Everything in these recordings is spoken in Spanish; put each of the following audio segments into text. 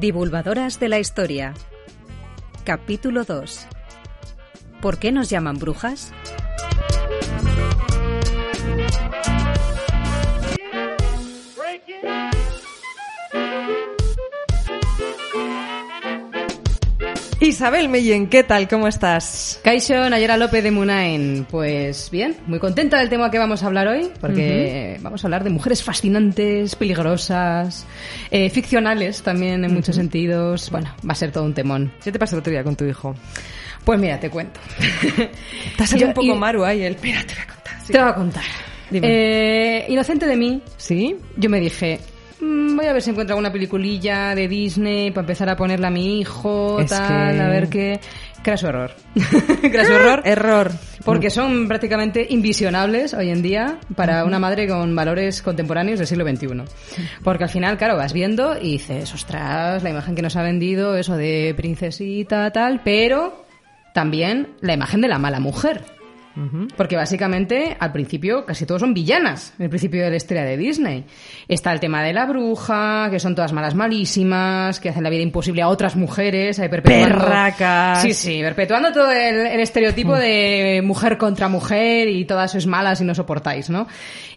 Divulgadoras de la historia. Capítulo 2. ¿Por qué nos llaman brujas? Isabel Meyen, ¿qué tal? ¿Cómo estás? Kaixo, Nayera López de Munain. Pues bien, muy contenta del tema que vamos a hablar hoy, porque vamos a hablar de mujeres fascinantes, peligrosas, eh, ficcionales también en muchos sentidos. Bueno, va a ser todo un temón. ¿Qué te pasó el otro día con tu hijo? Pues mira, te cuento. Te has un poco y- Maru ahí, el... Espera, te voy a contar. sí. Te voy a contar. Dime. Eh, inocente de mí, ¿Sí? yo me dije, "Mm, voy a ver si encuentro alguna peliculilla de Disney para empezar a ponerla a mi hijo, Es tal, que- a ver qué... Craso error. Craso error. Error. Porque son prácticamente invisionables hoy en día para una madre con valores contemporáneos del siglo XXI. Porque al final, claro, vas viendo y dices, ostras, la imagen que nos ha vendido, eso de princesita, tal, pero también la imagen de la mala mujer. Porque básicamente al principio casi todos son villanas, en el principio de la historia de Disney. Está el tema de la bruja, que son todas malas malísimas, que hacen la vida imposible a otras mujeres, ahí perpetuando... Perracas. Sí, sí, perpetuando todo el, el estereotipo de mujer contra mujer y todas sois malas y no soportáis, ¿no?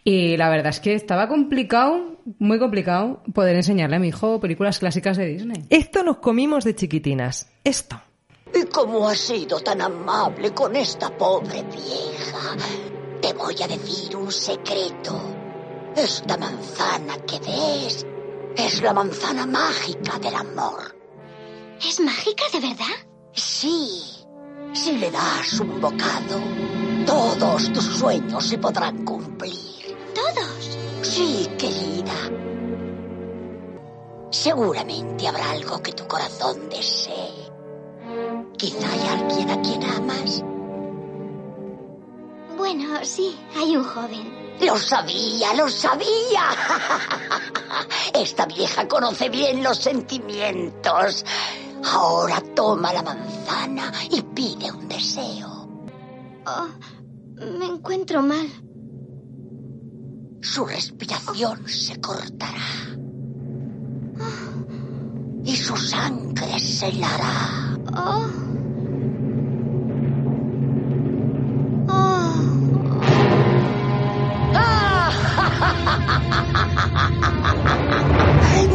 Y la verdad es que estaba complicado, muy complicado, poder enseñarle a mi hijo películas clásicas de Disney. Esto nos comimos de chiquitinas. Esto. ¿Y cómo has sido tan amable con esta pobre vieja? Te voy a decir un secreto. Esta manzana que ves es la manzana mágica del amor. ¿Es mágica de verdad? Sí, si le das un bocado, todos tus sueños se podrán cumplir. Todos. Sí, querida. Seguramente habrá algo que tu corazón desee. Quizá hay alguien a quien amas. Bueno, sí, hay un joven. Lo sabía, lo sabía. Esta vieja conoce bien los sentimientos. Ahora toma la manzana y pide un deseo. Oh, me encuentro mal. Su respiración se cortará. Y su sangre se helará. Oh. Oh.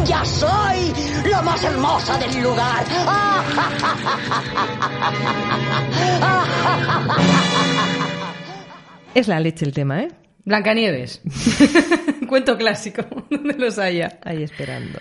¡Ya soy la más hermosa del lugar! Es la leche el tema, ¿eh? Blancanieves. Cuento clásico, donde los haya. Ahí esperando,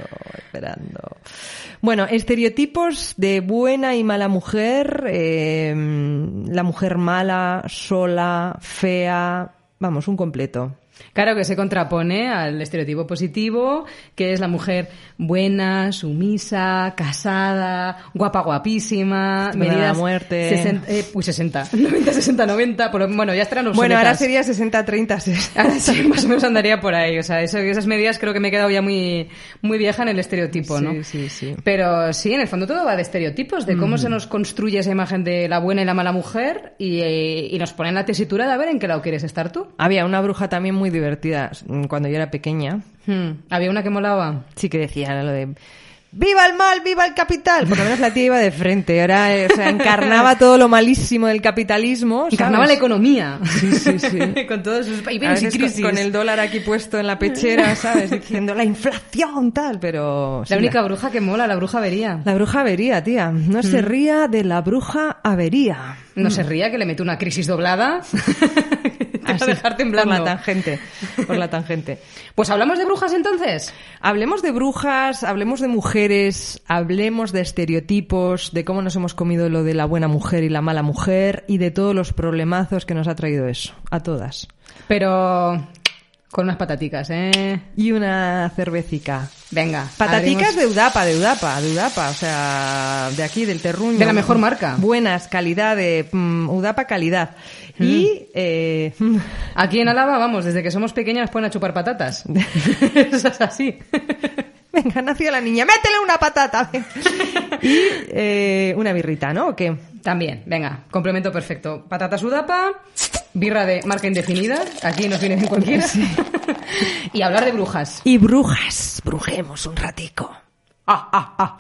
Bueno, estereotipos de buena y mala mujer. eh, la mujer mala, sola, fea. Vamos, un completo. Claro que se contrapone al estereotipo positivo, que es la mujer buena, sumisa, casada, guapa, guapísima, Buena a la medidas muerte. 60, eh, uy, 60, 90, 60, 90, por- bueno, ya estarán Bueno, ahora obsoletas. sería 60-30. Ahora sí, más o menos andaría por ahí. O sea, eso- esas medidas creo que me he quedado ya muy, muy vieja en el estereotipo, ¿no? Sí, sí, sí. Pero sí, en el fondo todo va de estereotipos, de cómo se nos construye esa imagen de la buena y la mala mujer y, eh, y nos ponen la tesitura de a ver en qué lado quieres estar tú. Había una bruja también muy divertida mm, cuando yo era pequeña. Hmm, Había una que molaba. Sí que decía lo de ¡Viva el mal, viva el capital! Por lo menos la tía iba de frente. Ahora, eh, o sea, encarnaba todo lo malísimo del capitalismo. ¿sabes? Encarnaba la economía. Sí, sí, sí. con todos sus A vaivenes y veces con- crisis. con el dólar aquí puesto en la pechera, ¿sabes? Diciendo la inflación, tal, pero... sí, La única bruja que mola, la bruja vería. La bruja avería, tía. No se ría de la bruja avería. No se ría que le mete una crisis doblada. A dejar temblando. Por la tangente. Por la tangente. Pues hablamos de brujas entonces. Hablemos de brujas, hablemos de mujeres, hablemos de estereotipos, de cómo nos hemos comido lo de la buena mujer y la mala mujer y de todos los problemazos que nos ha traído eso. A todas. Pero con unas pataticas, ¿eh? Y una cervecica. Venga. Pataticas de Udapa, de Udapa, de Udapa, o sea, de aquí, del terruño. De la mejor marca. Buenas, calidad, de mm, Udapa calidad. Y, eh, Aquí en Álava, vamos, desde que somos pequeñas ponen a chupar patatas. Eso es así. Venga, nació la niña, métele una patata. y eh, una birrita, ¿no? ¿O qué? También, venga, complemento perfecto. Patata sudapa, birra de marca indefinida, aquí nos viene bien cualquiera. y hablar de brujas. Y brujas, brujemos un ratico. Gaua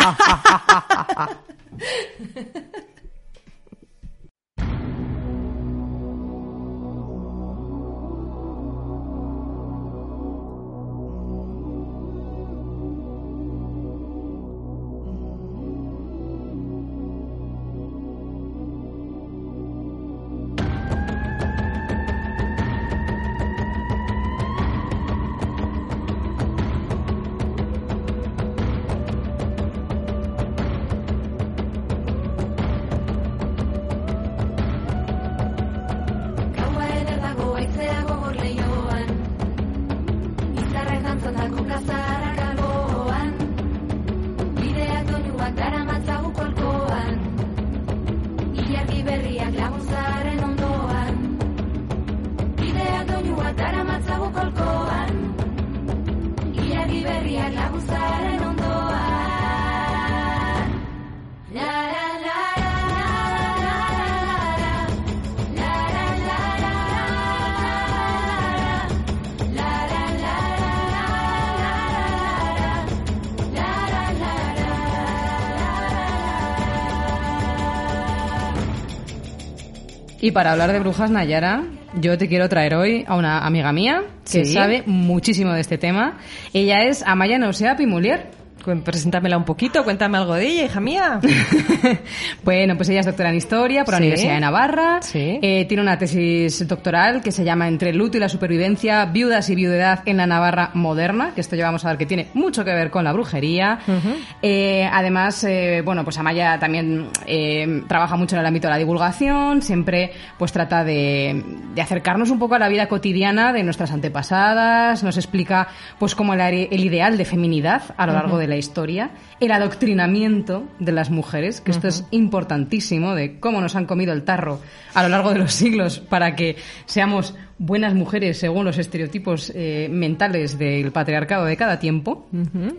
Y para hablar de brujas, Nayara, yo te quiero traer hoy a una amiga mía que Sí. sabe muchísimo de este tema. Ella es Amaya Nausea Pimulier. Preséntamela un poquito, cuéntame algo de ella, hija mía. bueno, pues ella es doctora en Historia por la Sí. Universidad de Navarra. Sí. Eh, tiene una tesis doctoral que se llama Entre el luto y la supervivencia, viudas y viudedad en la Navarra moderna, que esto ya vamos a ver que tiene mucho que ver con la brujería. Eh, además, eh, bueno, pues Amaya también trabaja mucho en el ámbito de la divulgación, siempre pues trata de, de acercarnos un poco a la vida cotidiana de nuestras antepasadas, nos explica pues como el, are- el ideal de feminidad a lo largo de la historia, el adoctrinamiento de las mujeres, que esto es importantísimo, de cómo nos han comido el tarro a lo largo de los siglos para que seamos buenas mujeres según los estereotipos eh, mentales del patriarcado de cada tiempo.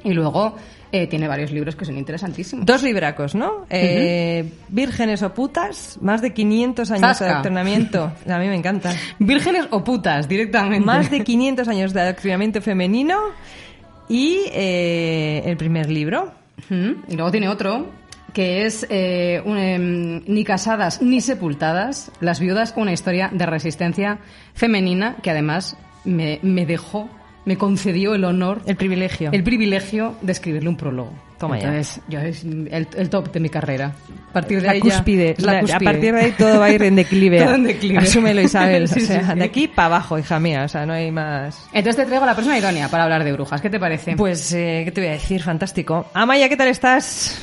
Y luego eh, tiene varios libros que son interesantísimos. Dos libracos, ¿no? Eh, Vírgenes o putas, más de 500 años de Zasca. adoctrinamiento. A mí me encanta. Vírgenes o putas, directamente. Más de 500 años de adoctrinamiento femenino y eh, el primer libro. Y luego tiene otro que es eh, un, em, Ni casadas ni sepultadas, las viudas, una historia de resistencia femenina que además me, me dejó, me concedió el honor, El privilegio. el privilegio de escribirle un prólogo. Toma ya. Entonces, yo es el, el top de mi carrera. A partir de la ahí ya- cúspide. la La- cúspide. A partir de ahí todo va a ir en declive. Todo en declive. Asúmelo, Isabel. Sí, o sea, sí, sí. de aquí para abajo, hija mía. O sea, no hay más. Entonces te traigo a la persona idónea para hablar de brujas. ¿Qué te parece? Pues, eh, ¿qué te voy a decir? Fantástico. Amaya, ¿qué tal estás?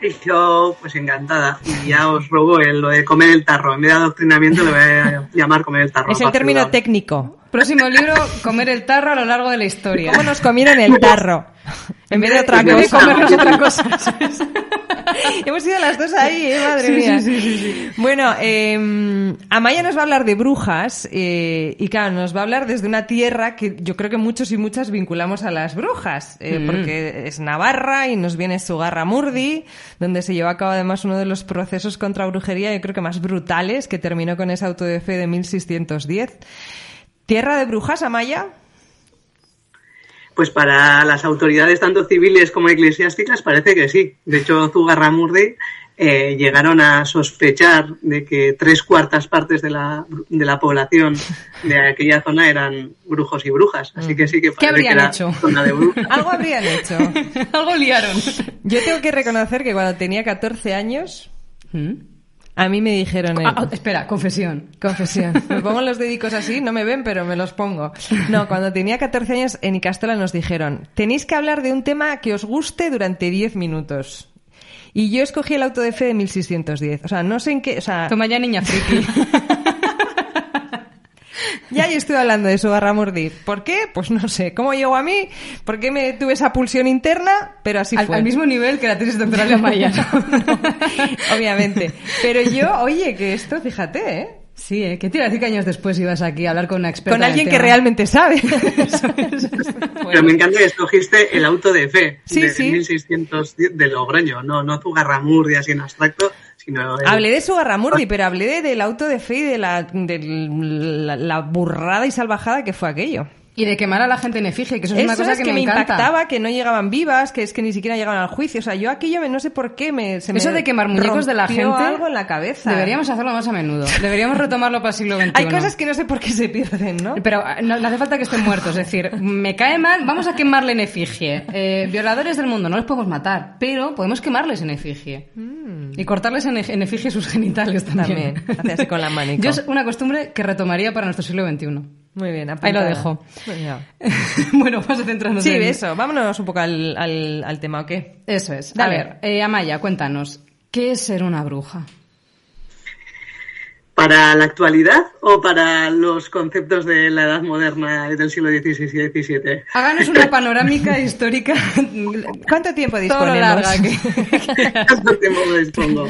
Y yo, pues encantada. Y ya os robo el- lo de comer el tarro. En vez de adoctrinamiento le voy a llamar comer el tarro. Es el término ayudar. técnico. Próximo libro, comer el tarro a lo largo de la historia. ¿Cómo nos comieron el tarro? En vez de otra En vez de cosa. comernos otra cosa. Hemos ido las dos ahí, ¿eh? madre mía. Bueno, eh, Amaya nos va a hablar de brujas eh, y claro, nos va a hablar desde una tierra que yo creo que muchos y muchas vinculamos a las brujas, eh, Mm. porque es Navarra y nos viene Sugarramurdi, donde se llevó a cabo además uno de los procesos contra brujería, yo creo que más brutales, que terminó con ese auto de fe de 1610. ¿Tierra de brujas, Amaya? Pues para las autoridades, tanto civiles como eclesiásticas, parece que sí. De hecho, Zugarramurdi eh, llegaron a sospechar de que tres cuartas partes de la, de la población de aquella zona eran brujos y brujas. Así que sí que parece habrían que era hecho? zona de brujas. Algo habrían hecho. Algo liaron. Yo tengo que reconocer que cuando tenía 14 años, ¿Mm? A mí me dijeron... Ah, ah, espera, confesión. Confesión. Me pongo los dedicos así, no me ven, pero me los pongo. No, cuando tenía 14 años en Icastola nos dijeron, tenéis que hablar de un tema que os guste durante 10 minutos. Y yo escogí el auto de fe de 1610. O sea, no sé en qué... O sea, Toma ya, niña friki. ya yo estoy hablando de su barra mordir. ¿Por qué? Pues no sé. ¿Cómo llegó a mí? ¿Por qué me tuve esa pulsión interna? Pero así al, fue. al mismo nivel que la tesis doctoral de Amaya. Obviamente. Pero yo, oye, que esto, fíjate, ¿eh? Sí, ¿eh? ¿Qué te iba a decir que años después ibas aquí a hablar con una experta? Con alguien que realmente sabe. Pero me encanta que escogiste el auto de fe Sí, de sí. 1610 de Logroño, no, no Zugarramurdi así en abstracto, sino el- hablé de su Garramurdi, pero hablé de- del auto de fe y de la, de la, la burrada y salvajada que fue aquello. Y de quemar a la gente en efigie, que eso es Eso una cosa es que, que, me, encanta. impactaba, que no llegaban vivas, que es que ni siquiera llegaban al juicio. O sea, yo aquello me- no sé por qué me se Eso me de quemar muñecos de la gente. algo en la cabeza. Deberíamos hacerlo más a menudo. Deberíamos retomarlo para el siglo XXI. Hay cosas que no sé por qué se pierden, ¿no? Pero ah, no, no hace falta que estén muertos. Es decir, me cae mal, vamos a quemarle en efigie. Eh, violadores del mundo, no los podemos matar, pero podemos quemarles en efigie. Y cortarles en, en efigie sus genitales también. También, hace así con la manica. Yo es una costumbre que retomaría para nuestro siglo XXI. Muy bien, Ahí lo dejo. Bueno, vamos a centrarnos Sí, en eso. Vámonos un poco al, al, al tema, ¿o qué? Eso es. Dale. A ver, eh, Amaya, cuéntanos, ¿qué es ser una bruja? ¿Para la actualidad o para los conceptos de la edad moderna del siglo XVI y XVII? Háganos una panorámica histórica. ¿Cuánto tiempo disponemos? larga que- ¿Cuánto tiempo dispongo?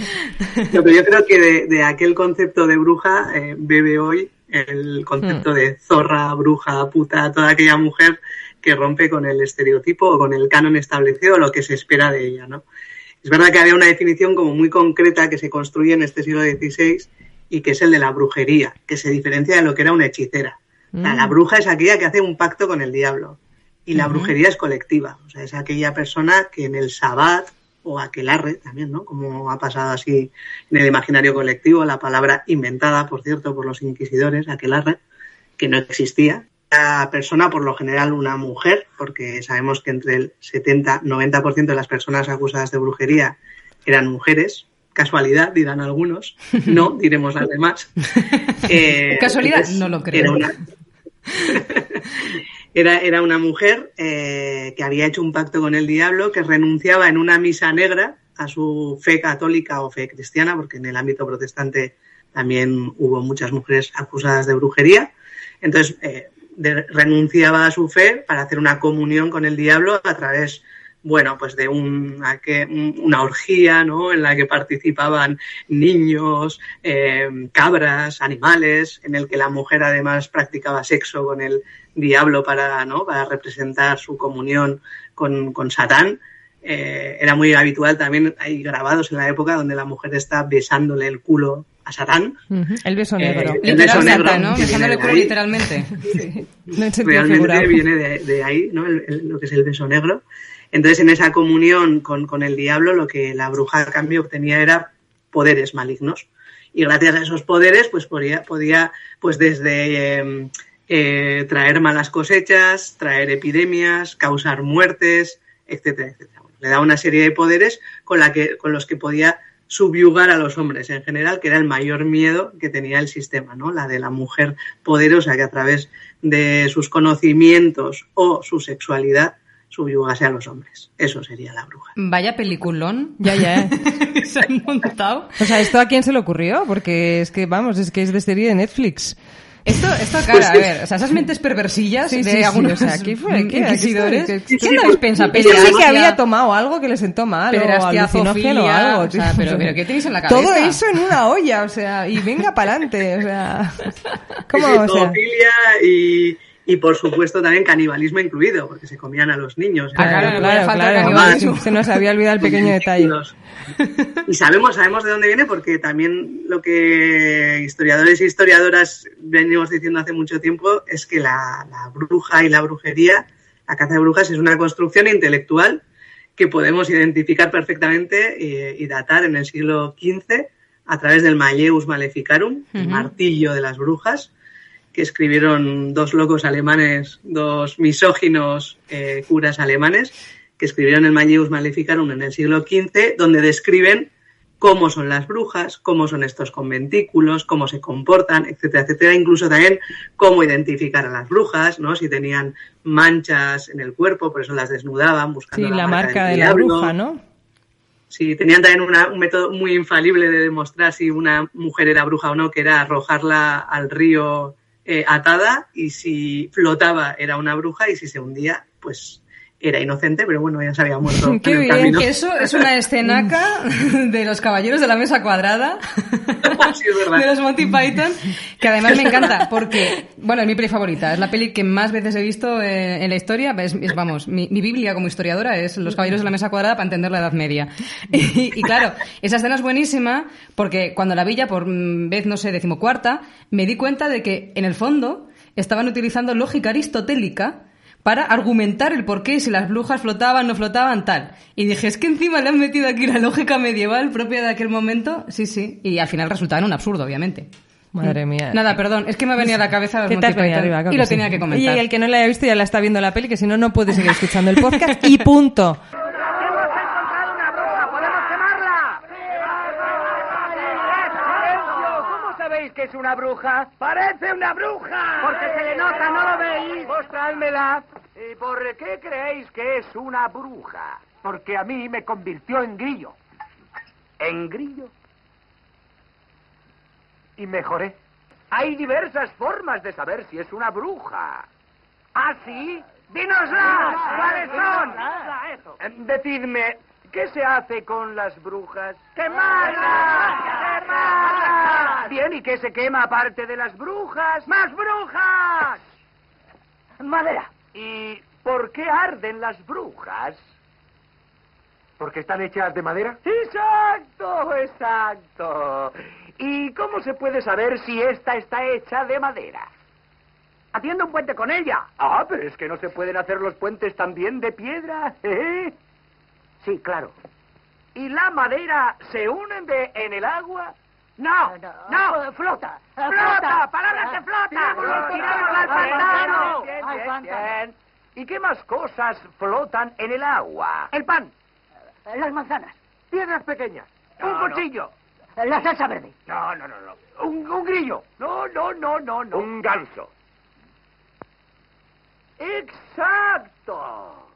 No, pero yo creo que de, de aquel concepto de bruja eh, bebe hoy el concepto de zorra, bruja, puta, toda aquella mujer que rompe con el estereotipo o con el canon establecido o lo que se espera de ella, ¿no? Es verdad que había una definición como muy concreta que se construye en este siglo XVI y que es el de la brujería, que se diferencia de lo que era una hechicera. O sea, la bruja es aquella que hace un pacto con el diablo y la brujería es colectiva, o sea, es aquella persona que en el sabbat o aquelarre también, ¿no? Como ha pasado así en el imaginario colectivo, la palabra inventada, por cierto, por los inquisidores, aquelarre, que no existía. La persona, por lo general, una mujer, porque sabemos que entre el 70-90% de las personas acusadas de brujería eran mujeres. Casualidad, dirán algunos. No, diremos las demás. Eh, Casualidad, entonces, no lo creo. Era una, era, era una mujer eh, que había hecho un pacto con el diablo, que renunciaba en una misa negra a su fe católica o fe cristiana, porque en el ámbito protestante también hubo muchas mujeres acusadas de brujería. Entonces, eh, de- renunciaba a su fe para hacer una comunión con el diablo a través, bueno, pues de un- a que- un- una orgía, ¿no? En la que participaban niños, eh, cabras, animales, en el que la mujer además practicaba sexo con el diablo para, ¿no? Para representar su comunión con, con Satán. Eh, era muy habitual también, hay grabados en la época donde la mujer está besándole el culo a Satán. El beso Eh, negro. el beso negro, Santa, ¿no? Besándole el culo ahí. literalmente. No realmente figurado. viene de, de ahí, ¿no? El- el- lo que es el beso negro. Entonces, en esa comunión con, con el diablo, lo que la bruja a cambio obtenía era poderes malignos. Y gracias a esos poderes, pues podía, podía pues desde eh, eh, traer malas cosechas, traer epidemias, causar muertes, etcétera, etcétera. Le daba una serie de poderes con, con los que podía subyugar a los hombres en general, que era el mayor miedo que tenía el sistema, ¿no? La de la mujer poderosa que a través de sus conocimientos o su sexualidad subyugase a los hombres. Eso sería la bruja. Vaya peliculón. Ya, ya. Se han montado. O sea, ¿esto a quién se le ocurrió? Porque es que, vamos, es que es de serie de Netflix. Esto, esto cara, Pues a sí. ver, o sea, esas mentes perversillas Sí, de sí, sí, algunos o sea, ¿qué fue? ¿Qué? inquisidores. ¿Qué estoy- ¿Quién no pensa Este sí que había tomado algo que le sentó mal, o alucinógeno o algo. o sea, pero- pero ¿qué tenéis en la cabeza? Todo eso en una olla, o sea, y venga para adelante, o sea... ¿Cómo? Sí, O sea, y, y, por supuesto también canibalismo incluido, porque se comían a los niños. Ah, claro, faltar claro, canibalismo. Se nos había olvidado el pequeño detalle. Y sabemos, sabemos de dónde viene porque también lo que historiadores e historiadoras venimos diciendo hace mucho tiempo es que la, la bruja y la brujería, la caza de brujas es una construcción intelectual que podemos identificar perfectamente eh, y datar en el siglo XV a través del Malleus Maleficarum, el martillo de las brujas, que escribieron dos locos alemanes, dos misóginos eh, curas alemanes, que escribieron el Malleus Maleficarum en el siglo XV, donde describen cómo son las brujas, cómo son estos conventículos, cómo se comportan, etcétera, etcétera, incluso también cómo identificar a las brujas, ¿no? Si tenían manchas en el cuerpo, por eso las desnudaban, buscando Sí, la marca del de la bruja, ¿no? Sí, tenían también una- un método muy infalible de demostrar si una mujer era bruja o no, que era arrojarla al río eh, atada y si flotaba era una bruja y si se hundía, pues era inocente, pero bueno, ya se había muerto en Qué el bien, camino. Eso es una escenaca de los caballeros de la mesa cuadrada. Sí, de los Monty Python, que además me encanta porque, bueno, es mi peli favorita, es la peli que más veces he visto eh, en la historia, es, es, vamos, mi, mi Biblia como historiadora es Los Caballeros de la Mesa Cuadrada para entender la Edad Media. Y, y claro, esa escena es buenísima porque cuando la vi ya por mm, vez, no sé, decimocuarta, me di cuenta de que en el fondo estaban utilizando lógica aristotélica para argumentar el por qué, si las brujas flotaban, no flotaban, tal. Y dije, es que encima le han metido aquí la lógica medieval propia de aquel momento. Sí, sí. Y al final resultaba en un absurdo, obviamente. Madre mía. Nada, perdón, es que me venía a la cabeza los ¿Qué te arriba? Claro y lo sí. tenía que comentar. Y el que no la haya visto ya la está viendo la peli, que si no, no puede seguir escuchando el podcast. y punto. ¡Hemos encontrado una bruja! ¡Podemos quemarla! ¡Silencio! ¿Cómo sabéis que es una bruja? ¡Parece una bruja! Porque se le nota, ¿no lo veis? Mostrádmela. ¿Y por qué creéis que es una bruja? Porque a mí me convirtió en grillo. ¿En grillo? Y mejoré. Hay diversas formas de saber si es una bruja. ¿Ah, sí? ¡Dínoslas! ¿Cuáles son? Eh, Decidme, ¿qué se hace con las brujas? ¡Quemarlas! Bien, ¿y qué se quema aparte de las brujas? ¡Más brujas! Madera. ¿Y por qué arden las brujas? ¿Porque están hechas de madera? Exacto, exacto. ¿Y cómo se puede saber si esta está hecha de madera? Haciendo un puente con ella. Ah, pero es que no se pueden hacer los puentes también de piedra. ¿eh? Sí, claro. ¿Y la madera se hunde en el agua? No, no, flota. Flota, palabras de flota. Tirémosla al pantano. Bien. ¿Y qué más cosas flotan en el agua? El pan. Las manzanas. Piedras pequeñas. un cuchillo. La salsa verde. No, no, no, no. Un, un grillo. No, no, no, no, no. Un ganso. Exacto.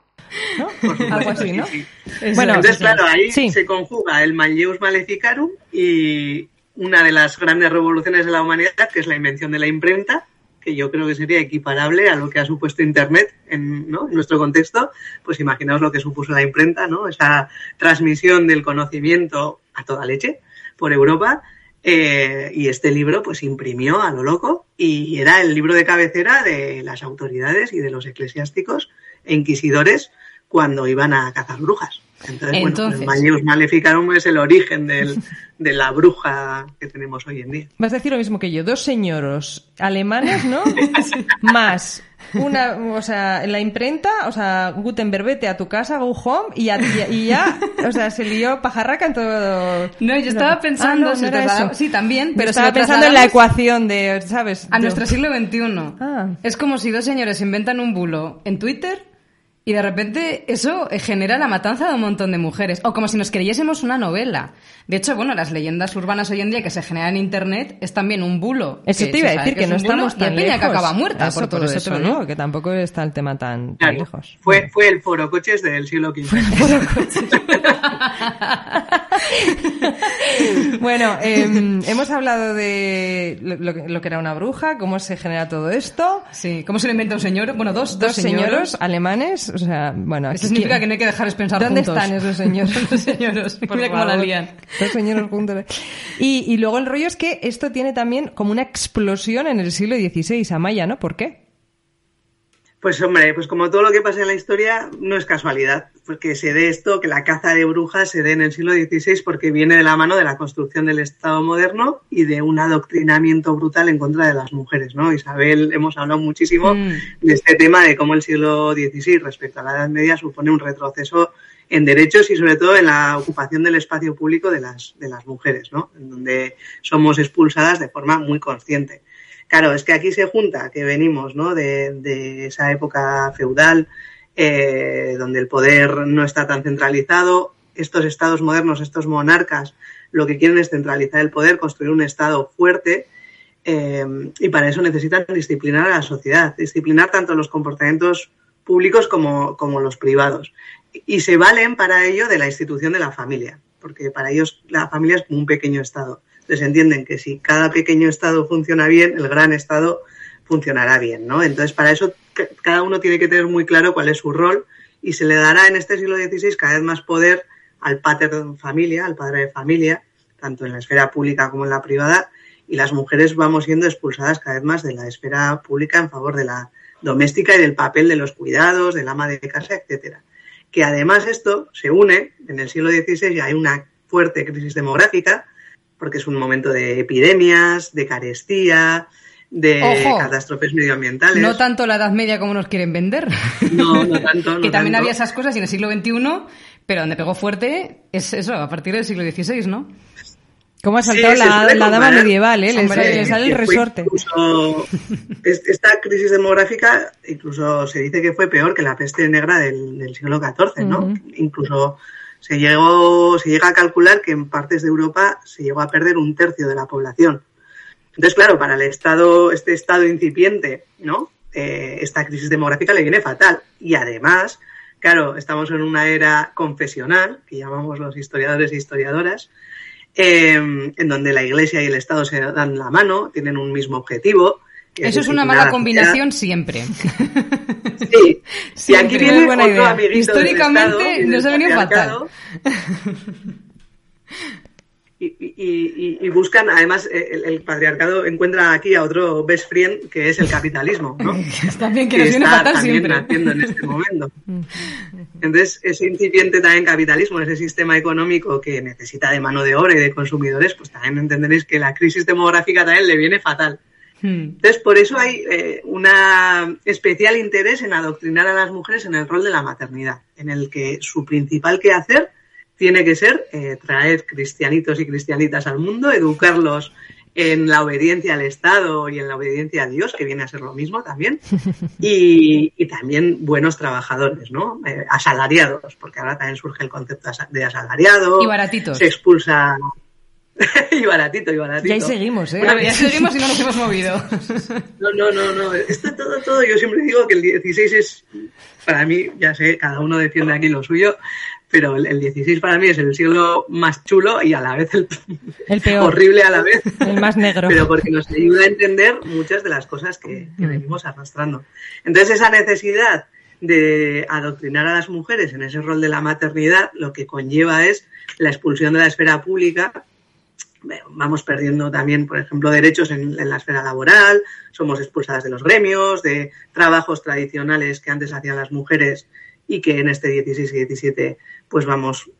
Algo así, ¿no? Sí, Bueno, Entonces, claro, ahí sí. se conjuga el Malleus Maleficarum y una de las grandes revoluciones de la humanidad, que es la invención de la imprenta, que yo creo que sería equiparable a lo que ha supuesto Internet en, ¿no? en nuestro contexto. Pues imaginaos lo que supuso la imprenta, ¿no? Esa transmisión del conocimiento a toda leche por Europa. eh, y este libro pues imprimió a lo loco y era el libro de cabecera de las autoridades y de los eclesiásticos e inquisidores cuando iban a cazar brujas. Entonces, Entonces. bueno, el Maleficarum es el origen del- de la bruja que tenemos hoy en día. Vas a decir lo mismo que yo. Dos señoros alemanes, ¿no? Más una, o sea, la imprenta, o sea, Gutenberg, vete a tu casa, go home, y ya, y- y ya, o sea, se lió pajarraca en todo. No, yo estaba pensando, Ah, no, si no era sí, también, pero estaba pensando en la ecuación de, ¿sabes? A Yo- nuestro siglo XXI. Ah. Es como si dos señores inventan un bulo en Twitter y de repente eso eh, genera la matanza de un montón de mujeres. O como si nos creyésemos una novela. De hecho, bueno, las leyendas urbanas hoy en día que se generan en Internet es también un bulo. Eso que te iba a decir que, es no estamos tan peña lejos. que acaba muerta Eso, por todo eso eso. ¿eh? digo, que tampoco está el tema tan, tan Claro, lejos. fue, fue el foro coches del siglo XV. bueno, em, hemos hablado de lo, lo que- lo que era una bruja, cómo se genera todo esto. Sí, ¿cómo se lo inventa un señor? Bueno, dos, Dos señoros alemanes, o sea, bueno... Eso significa que no hay que dejarles pensar ¿Dónde juntos. están esos señores? Los. Por Mira cómo la lían. Señores juntos. Y, y luego el rollo es que esto tiene también como una explosión en el siglo XVI, Amaya, ¿no? ¿Por qué? Pues hombre, pues como todo lo que pasa en la historia, no es casualidad, porque se dé esto, que la caza de brujas se dé en el siglo XVI porque viene de la mano de la construcción del Estado moderno y de un adoctrinamiento brutal en contra de las mujeres, ¿no? Isabel, hemos hablado muchísimo Mm. de este tema de cómo el siglo XVI respecto a la Edad Media supone un retroceso en derechos y sobre todo en la ocupación del espacio público de las, de las mujeres, ¿no? En donde somos expulsadas de forma muy consciente. Claro, es que aquí se junta que venimos ¿no? de, esa época feudal, eh, donde el poder no está tan centralizado. Estos estados modernos, estos monarcas, lo que quieren es centralizar el poder, construir un estado fuerte, eh, y para eso necesitan disciplinar a la sociedad, disciplinar tanto los comportamientos públicos como, como los privados. Y se valen para ello de la institución de la familia, porque para ellos la familia es como un pequeño estado. Entonces entienden que si cada pequeño estado funciona bien, el gran estado funcionará bien, ¿no? Entonces para eso cada uno tiene que tener muy claro cuál es su rol y se le dará en este siglo XVI cada vez más poder al pater familia, al padre de familia, tanto en la esfera pública como en la privada, y las mujeres vamos siendo expulsadas cada vez más de la esfera pública en favor de la doméstica y del papel de los cuidados, del ama de casa, etcétera. Que además esto se une, en el siglo XVI hay una fuerte crisis demográfica, porque es un momento de epidemias, de carestía, de Ojo. catástrofes medioambientales. No tanto la Edad Media como nos quieren vender. No, no tanto, no que también tanto. había esas cosas y en el siglo XXI, pero donde pegó fuerte es eso, a partir del siglo XVI, ¿no? ¿Cómo ha Sí, saltado se la, la dama medieval, eh? Le Hombre, sale, le sale el resorte. incluso- es- esta crisis demográfica incluso se dice que fue peor que la peste negra del, del siglo XIV, ¿no? Ujú. Incluso se llegó, se llega a calcular que en partes de Europa se llegó a perder un tercio de la población. Entonces, claro, para el estado, este estado incipiente, ¿no? Eh, esta crisis demográfica le viene fatal. Y además, claro, estamos en una era confesional, que llamamos los historiadores e historiadoras, eh, en donde la Iglesia y el Estado se dan la mano, tienen un mismo objetivo. Que Eso es una mala a la combinación siempre. Sí, y aquí viene buena otro idea. amiguito Históricamente Estado nos ha venido patriarcado. Y, y- y- buscan, además, eh, el, el patriarcado encuentra aquí a otro best friend que es el capitalismo, ¿no? También que nos viene está fatal también siempre. naciendo en este momento. Entonces, ese incipiente también capitalismo, ese sistema económico que necesita de mano de obra y de consumidores, pues también entenderéis que la crisis demográfica también le viene fatal. Hmm. Entonces, por eso hay eh, un especial interés en adoctrinar a las mujeres en el rol de la maternidad, en el que su principal quehacer tiene que ser eh, traer cristianitos y cristianitas al mundo, educarlos en la obediencia al Estado y en la obediencia a Dios, que viene a ser lo mismo también, y, y también buenos trabajadores, ¿no? Eh, asalariados, porque ahora también surge el concepto de asalariado. Y baratitos. Se expulsa. y baratito, y baratito. Y ahí seguimos, ¿eh? Bueno, ya seguimos y no nos hemos movido. No, no, no, no. Esto todo, todo, yo siempre digo que el 16 es, para mí, ya sé, cada uno defiende aquí lo suyo, pero el, el 16 para mí es el siglo más chulo y a la vez el, El peor. horrible a la vez. El más negro. Pero porque nos ayuda a entender muchas de las cosas que, que venimos arrastrando. Entonces esa necesidad de adoctrinar a las mujeres en ese rol de la maternidad, lo que conlleva es la expulsión de la esfera pública vamos perdiendo también, por ejemplo, derechos en, la esfera laboral, somos expulsadas de los gremios, de trabajos tradicionales que antes hacían las mujeres y que en este 16 y 17 pues vamos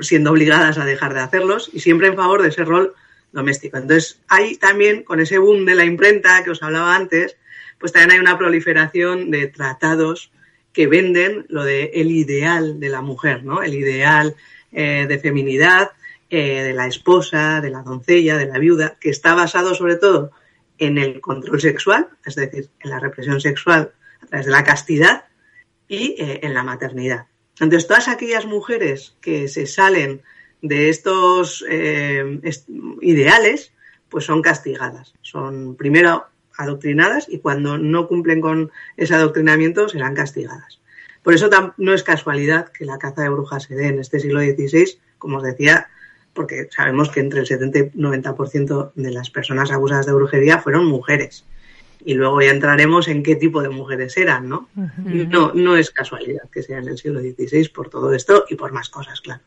siendo obligadas a dejar de hacerlos y siempre en favor de ese rol doméstico. Entonces, hay también, con ese boom de la imprenta que os hablaba antes, pues también hay una proliferación de tratados que venden lo de el ideal de la mujer, ¿no? El ideal eh, de feminidad, eh, de la esposa, de la doncella, de la viuda, que está basado sobre todo en el control sexual, es decir, en la represión sexual a través de la castidad y eh, en la maternidad. Entonces, todas aquellas mujeres que se salen de estos eh, ideales, pues son castigadas. Son primero adoctrinadas y cuando no cumplen con ese adoctrinamiento serán castigadas. Por eso no es casualidad que la caza de brujas se dé en este siglo XVI, como os decía, porque sabemos que entre el 70 y 90% de las personas acusadas de brujería fueron mujeres. Y luego ya entraremos en qué tipo de mujeres eran, ¿no? Uh -huh. No, no es casualidad que sea en el siglo XVI por todo esto y por más cosas, claro.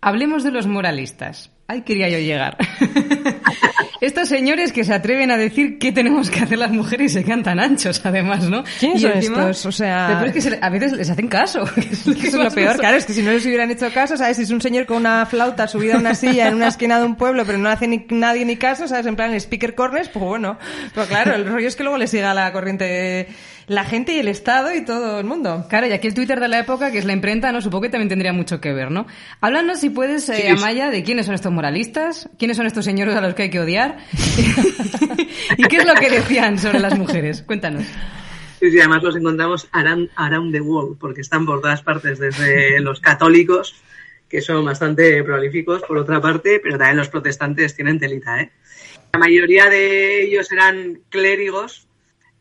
Hablemos de los moralistas. Ahí quería yo llegar. Estos señores que se atreven a decir qué tenemos que hacer las mujeres y se quedan tan anchos, además, ¿no? ¿Quiénes son estos? O sea... Es que se, a veces les hacen caso. Eso es lo peor, claro, es que si no les hubieran hecho caso, ¿sabes? Si es un señor con una flauta subida a una silla en una esquina de un pueblo, pero no hace ni, nadie ni caso, ¿sabes? En plan, el speaker corners, pues bueno. Pero claro, el rollo es que luego le siga la corriente la gente y el Estado y todo el mundo. Claro, y aquí el Twitter de la época, que es la imprenta, ¿no? Supongo que también tendría mucho que ver, ¿no? Háblanos, si puedes, eh, Amaya, de quiénes son estos moralistas, quiénes son estos señores a los que hay que odiar y qué es lo que decían sobre las mujeres. Cuéntanos. Sí, sí, además los encontramos around, around the world, porque están por todas partes, desde los católicos, que son bastante prolíficos, por otra parte, pero también los protestantes tienen telita, ¿eh? La mayoría de ellos eran clérigos,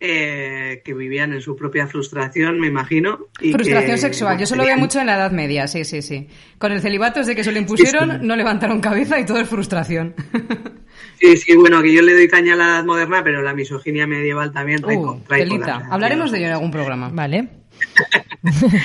eh, que vivían en su propia frustración, me imagino. Y frustración que, sexual, bueno, yo se lo veo mucho en la Edad Media, sí, sí, sí. Con el celibato desde que se lo impusieron, sí, sí. no levantaron cabeza y todo es frustración. Sí, sí, bueno, que yo le doy caña a la edad moderna, pero la misoginia medieval también trae, uh, trae telita. Hablaremos de ello en algún programa. Vale.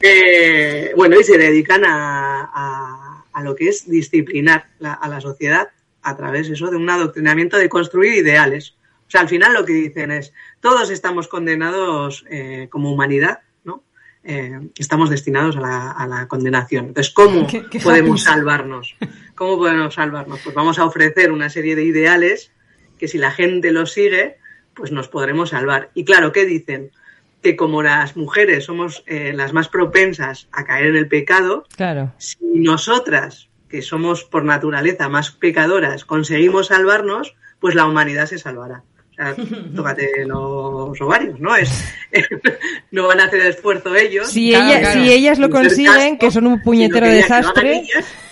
Eh, bueno, y se dedican a, a- a lo que es disciplinar la- a la sociedad a través eso de un adoctrinamiento de construir ideales. O sea, al final lo que dicen es, todos estamos condenados eh, como humanidad, ¿no? Eh, estamos destinados a la, a la condenación. Entonces, ¿cómo Qué- qué podemos salvarnos? ¿Cómo podemos salvarnos? Pues vamos a ofrecer una serie de ideales que si la gente los sigue, pues nos podremos salvar. Y claro, ¿qué dicen? Que como las mujeres somos eh, las más propensas a caer en el pecado, Claro. si nosotras, que somos por naturaleza más pecadoras, conseguimos salvarnos, pues la humanidad se salvará. O sea, tócate los ovarios, ¿no? Es, no van a hacer esfuerzo ellos. Si, Claro, ella- claro. si ellas lo consiguen, que son un puñetero hagan desastre.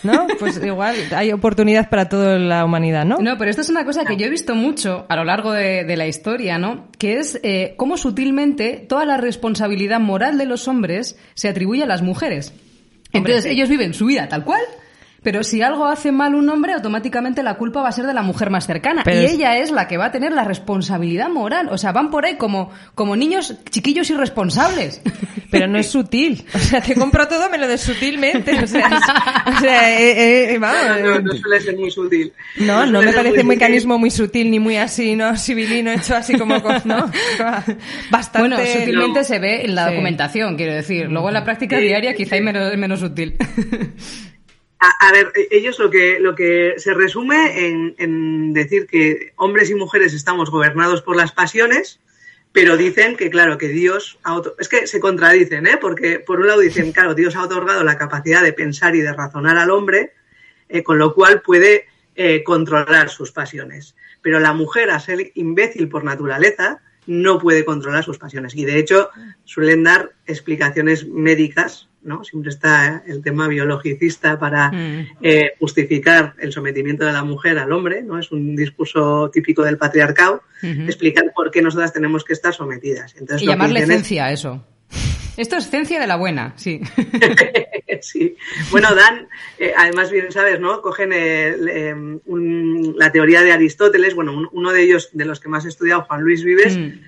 ¿no? Pues igual hay oportunidad para toda la humanidad, ¿no? No, pero esto es una cosa que yo he visto mucho a lo largo de, de la historia, ¿no? Que es eh, cómo sutilmente toda la responsabilidad moral de los hombres se atribuye a las mujeres. Entonces ellos viven su vida tal cual, pero si algo hace mal un hombre, automáticamente la culpa va a ser de la mujer más cercana. Pero y es- ella es la que va a tener la responsabilidad moral. O sea, van por ahí como, como niños chiquillos irresponsables. Pero no es sutil. O sea, te compro todo, me lo des sutilmente. O sea, es- o sea, eh, eh, vamos. No, no, no suele ser muy sutil. No, no me parece un mecanismo muy sutil ni muy así, ¿no? Civilino hecho así como con, ¿no? Bastante. Bueno, sutilmente No. se ve en la Sí. documentación, quiero decir. Luego en la práctica Sí. diaria quizá hay menos, menos sutil. A, a ver, e- ellos lo que, lo que se resume en, decir que hombres y mujeres estamos gobernados por las pasiones, pero dicen que, claro, que Dios ha oto- Es que se contradicen, ¿eh? Porque por un lado dicen, claro, Dios ha otorgado la capacidad de pensar y de razonar al hombre, eh, con lo cual puede eh, controlar sus pasiones. Pero la mujer, a ser imbécil por naturaleza, no puede controlar sus pasiones. Y de hecho, suelen dar explicaciones médicas, ¿no? Siempre está el tema biologicista para Mm. eh, justificar el sometimiento de la mujer al hombre, ¿no? Es un discurso típico del patriarcado, explicar por qué nosotras tenemos que estar sometidas. Entonces, Y lo llamarle es- ciencia a eso. Esto es ciencia de la buena, sí. sí. Bueno, Dan, eh, además bien sabes, ¿no? Cogen el, eh, un- la teoría de Aristóteles, bueno, un- uno de ellos, de los que más he estudiado, Juan Luis Vives, Mm.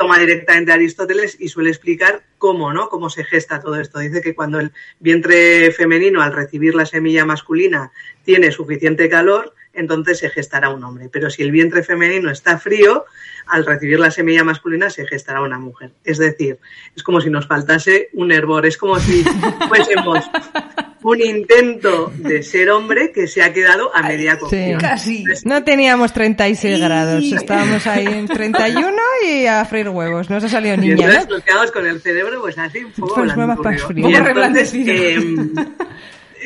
Toma directamente Aristóteles y suele explicar cómo, ¿no? Cómo se gesta todo esto. Dice que cuando el vientre femenino, al recibir la semilla masculina, tiene suficiente calor, entonces se gestará un hombre. Pero si el vientre femenino está frío, al recibir la semilla masculina se gestará una mujer. Es decir, es como si nos faltase un hervor, es como si fuésemos un intento de ser hombre que se ha quedado a media cocción. Casi. No teníamos 36 Ay. grados, estábamos ahí en 31 y a freír huevos. Nos ha salido Y niña, entonces ¿no? nos quedamos con el cerebro, pues así, un poco Pues para frío. Y Un poco entonces, eh,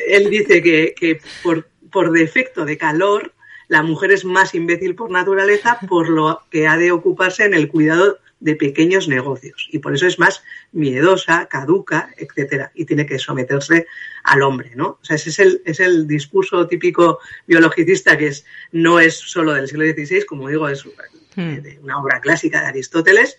él dice que, que por, por defecto de calor, la mujer es más imbécil por naturaleza, por lo que ha de ocuparse en el cuidado de pequeños negocios. Y por eso es más miedosa, caduca, etcétera. Y tiene que someterse al hombre, ¿no? O sea, ese es el, es el discurso típico biologicista que es, no es solo del siglo XVI, como digo, es Hmm. de una obra clásica de Aristóteles,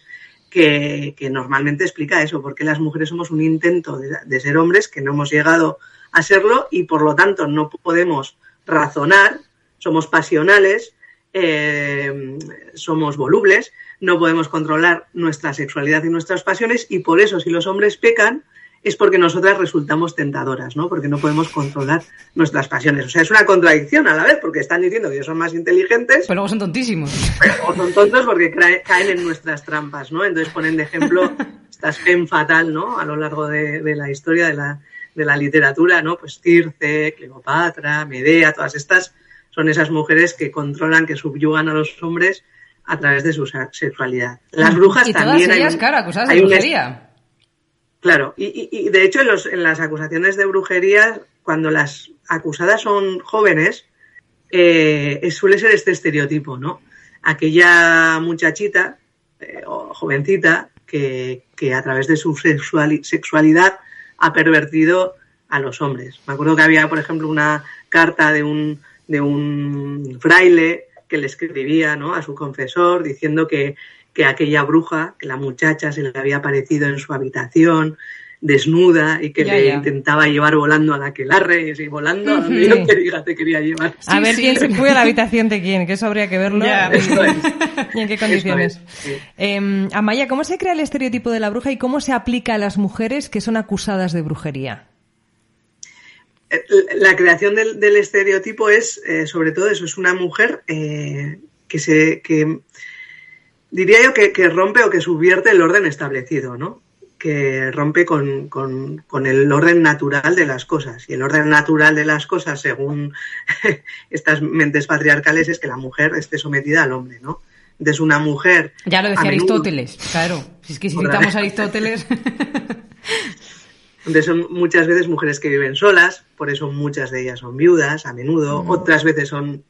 que, que normalmente explica eso, porque las mujeres somos un intento de, de ser hombres que no hemos llegado a serlo y por lo tanto no podemos razonar, somos pasionales, eh, somos volubles, no podemos controlar nuestra sexualidad y nuestras pasiones y por eso si los hombres pecan es porque nosotras resultamos tentadoras, ¿no? Porque no podemos controlar nuestras pasiones. O sea, es una contradicción a la vez, porque están diciendo que ellos son más inteligentes, Pero luego son tontísimos. o son tontos porque caen en nuestras trampas, ¿no? Entonces ponen de ejemplo esta femme fatal, ¿no? A lo largo de, de la historia de la, de la literatura, ¿no? Pues Circe, Cleopatra, Medea, todas estas son esas mujeres que controlan, que subyugan a los hombres a través de su sexualidad. Las brujas y todas también hay ellas, claro, acusadas de hay un brujería. Claro, y, y- y de hecho en, los- en las acusaciones de brujería, cuando las acusadas son jóvenes, eh, suele ser este estereotipo, ¿no? Aquella muchachita eh, o jovencita que, que a través de su sexuali- sexualidad ha pervertido a los hombres. Me acuerdo que había, por ejemplo, una carta de un, de un fraile que le escribía ¿no? a su confesor diciendo que, que aquella bruja, que la muchacha se le había aparecido en su habitación desnuda y que Ya, le ya. intentaba llevar volando a la aquelarre y así volando a donde yo te diga te quería llevar. A ver sí. quién se fue a la habitación de quién, que eso habría que verlo. Ya. Esto es. ¿Y en qué condiciones? es, sí. Eh, Amaya, ¿cómo se crea el estereotipo de la bruja y cómo se aplica a las mujeres que son acusadas de brujería? Eh, La creación del, del estereotipo es, eh, sobre todo eso, es una mujer eh, que se, que diría yo que, que rompe o que subvierte el orden establecido, ¿no? Que rompe con, con- con el orden natural de las cosas. Y el orden natural de las cosas, según estas mentes patriarcales, es que la mujer esté sometida al hombre, ¿no? Entonces una mujer... Ya lo decía Aristóteles, claro. Si es que si citamos a Aristóteles. donde son muchas veces mujeres que viven solas, por eso muchas de ellas son viudas a menudo, otras veces son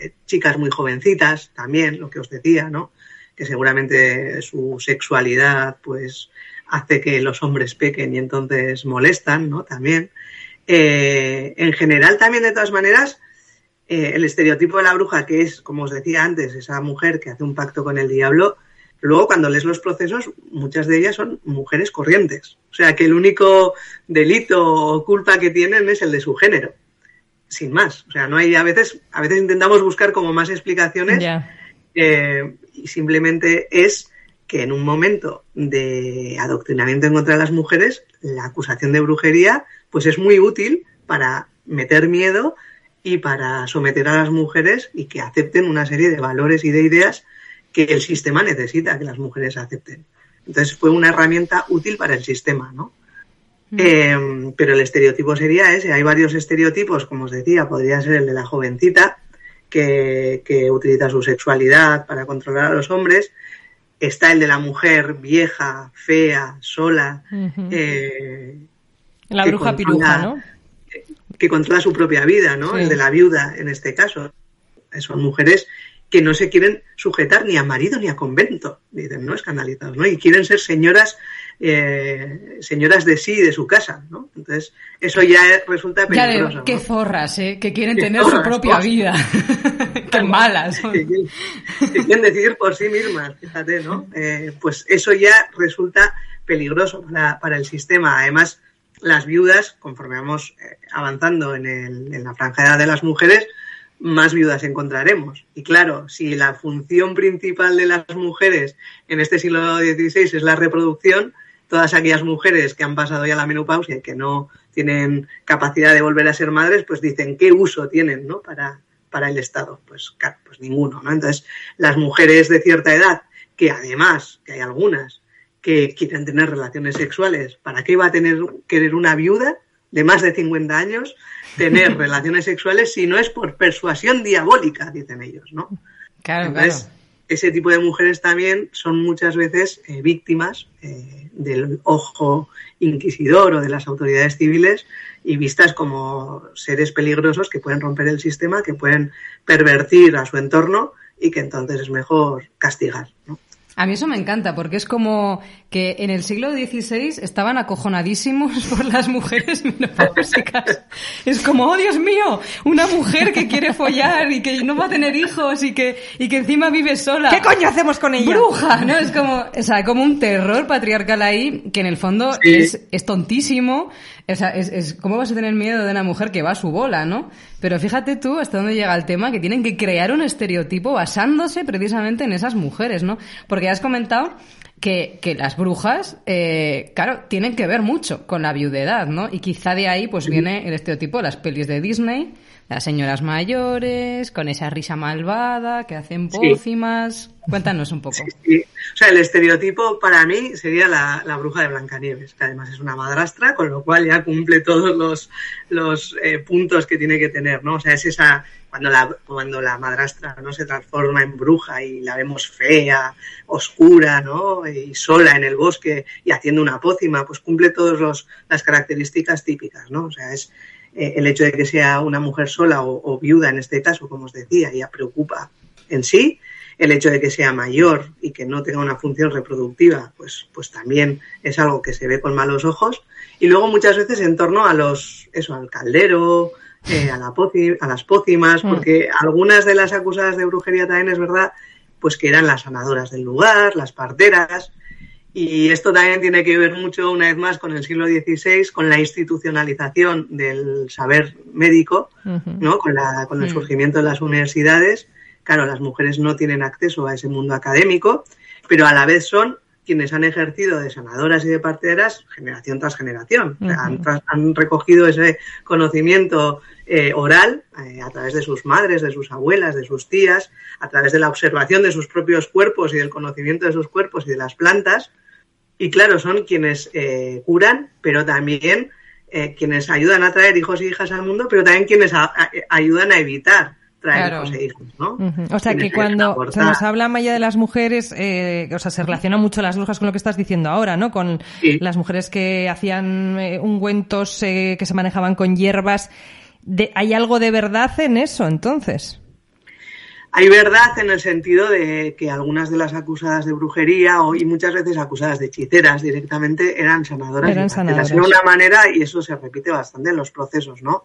eh, chicas muy jovencitas también, lo que os decía, ¿no? Que seguramente su sexualidad pues hace que los hombres pequen y entonces molestan, ¿no? También. Eh, en general también de todas maneras eh, el estereotipo de la bruja, que es, como os decía antes, esa mujer que hace un pacto con el diablo, luego cuando lees los procesos, muchas de ellas son mujeres corrientes. O sea, que el único delito o culpa que tienen es el de su género. Sin más. O sea, no hay, a veces, a veces intentamos buscar como más explicaciones eh, y simplemente es que en un momento de adoctrinamiento en contra de las mujeres, la acusación de brujería pues es muy útil para meter miedo y para someter a las mujeres y que acepten una serie de valores y de ideas que el sistema necesita que las mujeres acepten. Entonces fue una herramienta útil para el sistema, ¿no? Eh, pero el estereotipo sería ese. Hay varios estereotipos, como os decía, podría ser el de la jovencita que, que utiliza su sexualidad para controlar a los hombres. Está el de la mujer vieja, fea, sola, eh, La bruja piruja, ¿no? Que controla su propia vida, ¿no? Sí. El de la viuda, en este caso. Son mujeres que no se quieren sujetar ni a marido ni a convento, dicen, ¿no? Escandalizados, ¿no? Y quieren ser señoras, eh, señoras de sí, de su casa, ¿no? Entonces, eso ya resulta Ya peligroso. de, qué ¿no? zorras, ¿eh? Que quieren Qué tener su propia vida. qué malas. que quieren, que quieren decidir por sí mismas, fíjate, ¿no? Eh, pues eso ya resulta peligroso para, para el sistema. Además, las viudas, conforme vamos eh, avanzando en, el- en la franja edad de las mujeres, más viudas encontraremos. Y claro, si la función principal de las mujeres en este siglo XVI es la reproducción, todas aquellas mujeres que han pasado ya la menopausia y que no tienen capacidad de volver a ser madres, pues dicen qué uso tienen, ¿no? Para, para el Estado. Pues claro, pues ninguno, ¿no? Entonces, las mujeres de cierta edad, que además, que hay algunas, que quieren tener relaciones sexuales, ¿para qué va a tener querer una viuda de más de 50 años tener relaciones sexuales si no es por persuasión diabólica, dicen ellos, ¿no? Claro, Entonces, claro. ese tipo de mujeres también son muchas veces eh, víctimas eh, del ojo inquisidor o de las autoridades civiles y vistas como seres peligrosos que pueden romper el sistema, que pueden pervertir a su entorno y que entonces es mejor castigar. ¿no? A mí eso me encanta, porque es como que en el siglo XVI estaban acojonadísimos por las mujeres menopáusicas. Es como, oh Dios mío, una mujer que quiere follar y que no va a tener hijos y que, y que encima vive sola. ¿Qué coño hacemos con ella? Bruja, ¿no? Es como, o sea, como un terror patriarcal ahí, que en el fondo Sí. es, es tontísimo. O sea, es, es, ¿cómo vas a tener miedo de una mujer que va a su bola, no? Pero fíjate tú hasta dónde llega el tema, que tienen que crear un estereotipo basándose precisamente en esas mujeres, ¿no? Porque ya has comentado que, que las brujas, eh, claro, tienen que ver mucho con la viudedad, ¿no? Y quizá de ahí pues viene el estereotipo de las pelis de Disney, las señoras mayores, con esa risa malvada, que hacen Sí. pócimas. Cuéntanos un poco. O sea, el estereotipo para mí sería la, la bruja de Blancanieves, que además es una madrastra, con lo cual ya cumple todos los, los eh, puntos que tiene que tener, ¿no? O sea, es esa, cuando la, cuando la madrastra no se transforma en bruja y la vemos fea, oscura, ¿no? Y sola en el bosque y haciendo una pócima, pues cumple todas los- las características típicas, ¿no? O sea, es eh, el hecho de que sea una mujer sola o, o viuda en este caso, como os decía, ya preocupa en sí, el hecho de que sea mayor y que no tenga una función reproductiva, pues, pues también es algo que se ve con malos ojos. Y luego muchas veces en torno a los, eso, al caldero, eh, a, la a las pócimas, Mm. porque algunas de las acusadas de brujería también es verdad, pues que eran las sanadoras del lugar, las parteras, y esto también tiene que ver mucho, una vez más, con el siglo XVI, con la institucionalización del saber médico. ¿no? Con, la, con el surgimiento de las universidades, claro, las mujeres no tienen acceso a ese mundo académico, pero a la vez son quienes han ejercido de sanadoras y de parteras generación tras generación. Han, tras- han recogido ese conocimiento eh, oral eh, a través de sus madres, de sus abuelas, de sus tías, a través de la observación de sus propios cuerpos y del conocimiento de sus cuerpos y de las plantas. Y claro, son quienes eh, curan, pero también eh, quienes ayudan a traer hijos y hijas al mundo, pero también quienes a- a- ayudan a evitar traer Claro. hijos e hijos, ¿no? O sea Quienes que cuando se nos habla, Maya, de las mujeres, eh, o sea, se relaciona mucho las brujas con lo que estás diciendo ahora, ¿no? Con Sí. las mujeres que hacían eh, ungüentos eh, que se manejaban con hierbas. De- ¿Hay algo de verdad en eso, entonces? Hay verdad en el sentido de que algunas de las acusadas de brujería o, y muchas veces acusadas de hechiceras directamente eran sanadoras. Eran sanadoras. De una manera, y eso se repite bastante en los procesos, ¿no?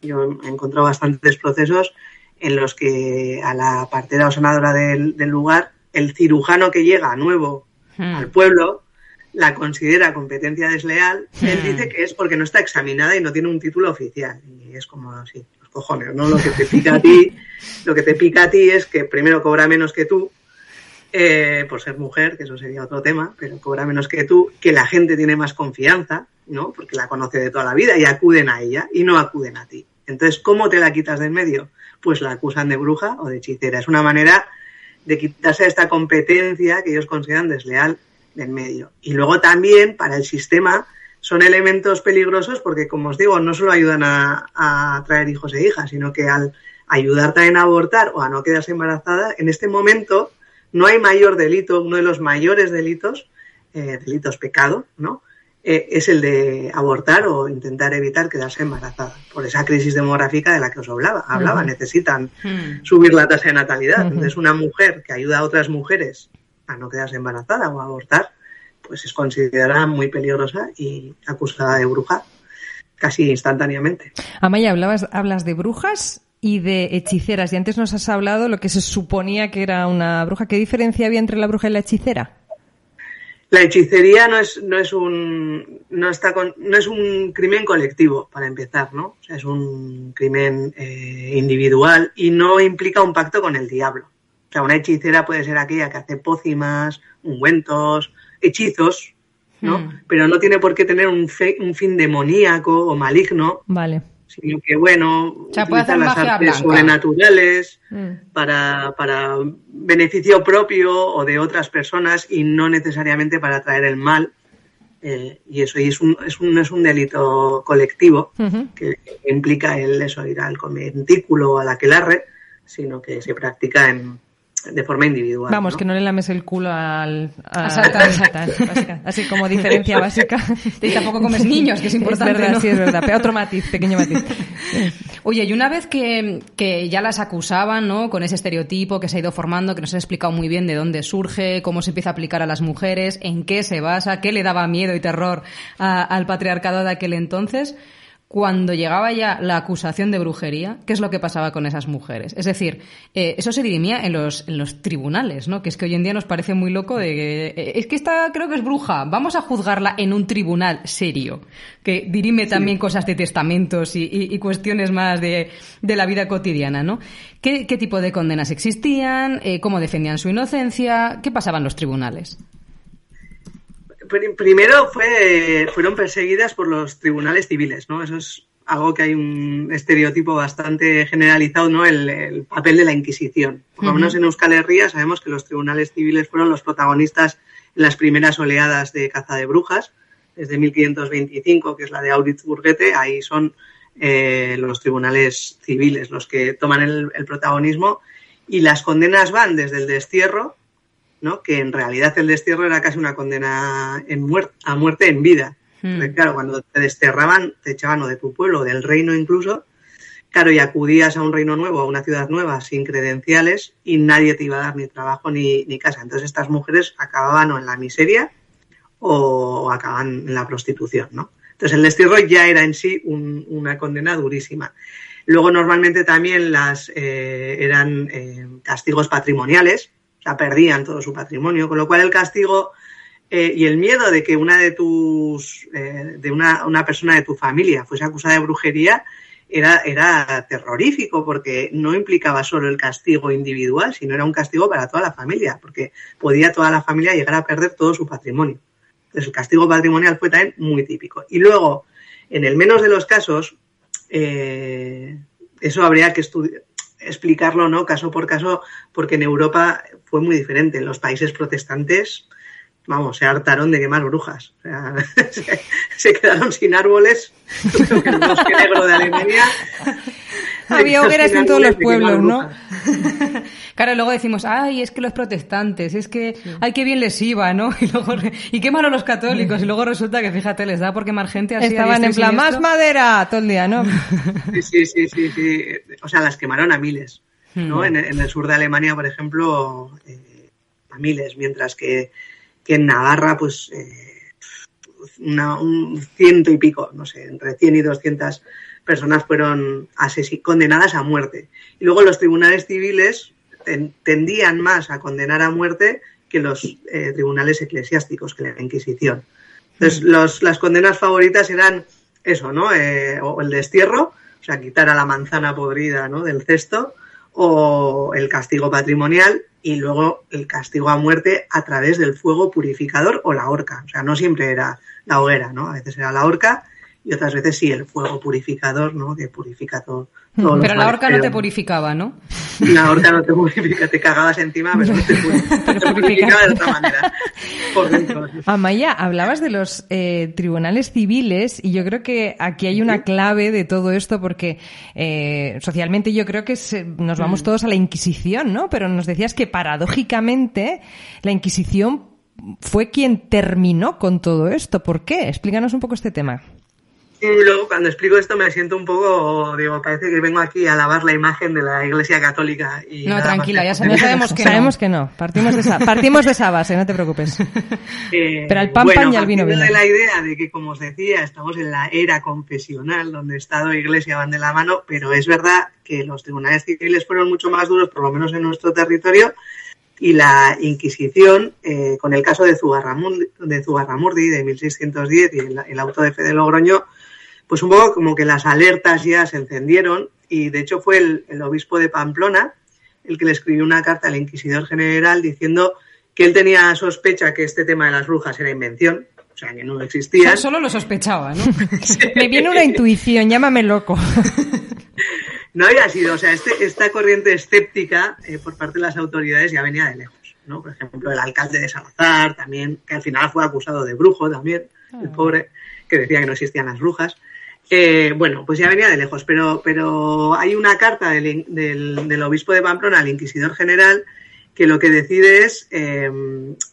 Yo he encontrado bastantes procesos en los que a la partera o sanadora del, del lugar, el cirujano que llega nuevo Hmm. al pueblo la considera competencia desleal, él dice que es porque no está examinada y no tiene un título oficial. Y es como así, cojones, ¿no? Lo que te pica a ti, lo que te pica a ti es que primero cobra menos que tú, eh, por ser mujer, que eso sería otro tema, pero cobra menos que tú, que la gente tiene más confianza, ¿no? Porque la conoce de toda la vida y acuden a ella y no acuden a ti. Entonces, ¿cómo te la quitas de en medio? Pues la acusan de bruja o de hechicera. Es una manera de quitarse esta competencia que ellos consideran desleal de en medio. Y luego también para el sistema son elementos peligrosos porque, como os digo, no solo ayudan a, a traer hijos e hijas, sino que al ayudar también a abortar o a no quedarse embarazada, en este momento no hay mayor delito, uno de los mayores delitos, eh, delitos pecado, ¿no? Eh, es el de abortar o intentar evitar quedarse embarazada por esa crisis demográfica de la que os hablaba. hablaba. Necesitan Hmm. subir la tasa de natalidad. Entonces, una mujer que ayuda a otras mujeres a no quedarse embarazada o a abortar, pues es considerada muy peligrosa y acusada de bruja casi instantáneamente. Amaya, hablabas, hablas de brujas y de hechiceras, y antes nos has hablado lo que se suponía que era una bruja. ¿Qué diferencia había entre la bruja y la hechicera? La hechicería no es, no es un no está con- no es un crimen colectivo para empezar, ¿no? O sea, es un crimen eh, individual y no implica un pacto con el diablo. O sea, una hechicera puede ser aquella que hace pócimas, ungüentos, hechizos, ¿no? Hmm. Pero no tiene por qué tener un, fe- un fin demoníaco o maligno, Vale. sino que, bueno, sea, puede hacer las artes blanca. sobrenaturales Mm. para, para beneficio propio o de otras personas y no necesariamente para traer el mal. Eh, y eso y es un, es un, es un delito colectivo que implica el eso, ir al conventículo o a la aquelarre, sino que se practica en, de forma individual. Vamos, ¿no? que no le lames el culo al, a, A Satán. a Satán, básica. Así como diferencia básica. Y tampoco comes niños, que es importante, Es verdad, ¿no? sí, es verdad. Pero otro matiz, pequeño matiz. Oye, y una vez que, que ya las acusaban, ¿no? Con ese estereotipo que se ha ido formando, que nos ha explicado muy bien de dónde surge, cómo se empieza a aplicar a las mujeres, en qué se basa, qué le daba miedo y terror a- al patriarcado de aquel entonces, cuando llegaba ya la acusación de brujería, ¿qué es lo que pasaba con esas mujeres? Es decir, eh, eso se dirimía en los, en los tribunales, ¿no? Que es que hoy en día nos parece muy loco de que, eh, es que esta creo que es bruja, vamos a juzgarla en un tribunal serio, que dirime también cosas de testamentos y, y- y cuestiones más de, de la vida cotidiana, ¿no? ¿Qué, qué tipo de condenas existían? Eh, ¿Cómo defendían su inocencia? ¿Qué pasaba en los tribunales? Pr- Primero fue, fueron perseguidas por los tribunales civiles, ¿no? Eso es algo que hay un estereotipo bastante generalizado, ¿no? El, el papel de la Inquisición. Por lo menos en Euskal Herria sabemos que los tribunales civiles fueron los protagonistas en las primeras oleadas de caza de brujas, desde 1525, que es la de Auritzburguete, ahí son eh, los tribunales civiles los que toman el, el protagonismo y las condenas van desde el destierro ¿no? que en realidad el destierro era casi una condena en a muerte en vida. Hmm. Porque, claro, cuando te desterraban, te echaban o de tu pueblo, o del reino incluso, claro, y acudías a un reino nuevo, a una ciudad nueva, sin credenciales, y nadie te iba a dar ni trabajo ni, ni casa. Entonces estas mujeres acababan o en la miseria o acababan en la prostitución, ¿no? Entonces el destierro ya era en sí un- una condena durísima. Luego normalmente también las eh, eran eh, castigos patrimoniales, o sea, perdían todo su patrimonio, con lo cual el castigo eh, y el miedo de que una de tus, eh, de una, una persona de tu familia fuese acusada de brujería era, era terrorífico porque no implicaba solo el castigo individual, sino era un castigo para toda la familia, porque podía toda la familia llegar a perder todo su patrimonio. Entonces el castigo patrimonial fue también muy típico. Y luego, en el menos de los casos, eh, eso habría que estudiar explicarlo, ¿no? Caso por caso, porque en Europa fue muy diferente. En los países protestantes, vamos, se hartaron de quemar brujas. Se, se quedaron sin árboles. Creo el bosque negro de Alemania. Había hogueras en todos los pueblos, ¿no? Claro, luego decimos, ay, es que los protestantes, es que, ay, qué bien les iba, ¿no? Y luego, y qué malo los católicos, y luego resulta que, fíjate, les da por quemar gente así. Estaban en plan, más madera todo el día, ¿no? Sí, sí, sí, sí, sí. O sea, las quemaron a miles. ¿no? En, en el sur de Alemania, por ejemplo, eh, a miles, mientras que, que en Navarra, pues, eh, una- un ciento y pico, no sé, entre 100 y 200 personas fueron condenadas a muerte. Y luego los tribunales civiles ten- tendían más a condenar a muerte que los eh, tribunales eclesiásticos, que la Inquisición. Entonces, los- las condenas favoritas eran eso, ¿no? Eh, o el destierro, o sea, quitar a la manzana podrida ¿no? del cesto, o el castigo patrimonial y luego el castigo a muerte a través del fuego purificador o la horca. O sea, no siempre era la hoguera, ¿no? A veces era la horca y otras veces sí el fuego purificador, ¿no? Que purifica todo. todos los Pero la horca no te purificaba, ¿no? La horca no te purifica, te cagabas encima, pero no te, purifica, te purificaba de otra manera. Por dentro. Amaya, hablabas de los eh, tribunales civiles y yo creo que aquí hay una clave de todo esto porque eh, socialmente yo creo que se- nos vamos todos a la Inquisición, ¿no? Pero nos decías que paradójicamente la Inquisición fue quien terminó con todo esto. ¿Por qué? Explícanos un poco este tema. Y luego cuando explico esto me siento un poco, digo, parece que vengo aquí a lavar la imagen de la Iglesia Católica. Y No, tranquila, ya sabemos, sabemos que Sabemos no. que no. Partimos de esa, partimos de esa base, no te preocupes. Eh, Pero al pan, bueno, pan y al vino, vino. de la idea de que, como os decía, estamos en la era confesional, donde Estado e Iglesia van de la mano, pero es verdad que los tribunales civiles fueron mucho más duros, por lo menos en nuestro territorio, y la Inquisición, eh, con el caso de Zugarramurdi de, Zugarramurdi, de 1610 y el, el auto de fe de Logroño, pues un poco como que las alertas ya se encendieron y de hecho fue el, el obispo de Pamplona el que le escribió una carta al inquisidor general diciendo que él tenía sospecha que este tema de las brujas era invención, o sea, que no existían. Solo lo sospechaba, ¿no? Me viene una intuición, llámame loco. No había sido, o sea, este, esta corriente escéptica eh, por parte de las autoridades ya venía de lejos, ¿no? Por ejemplo, el alcalde de Salazar también, que al final fue acusado de brujo también, el pobre, que decía que no existían las brujas. Eh, bueno, pues ya venía de lejos, pero, pero hay una carta del, obispo de Pamplona al inquisidor general que lo que decide es eh,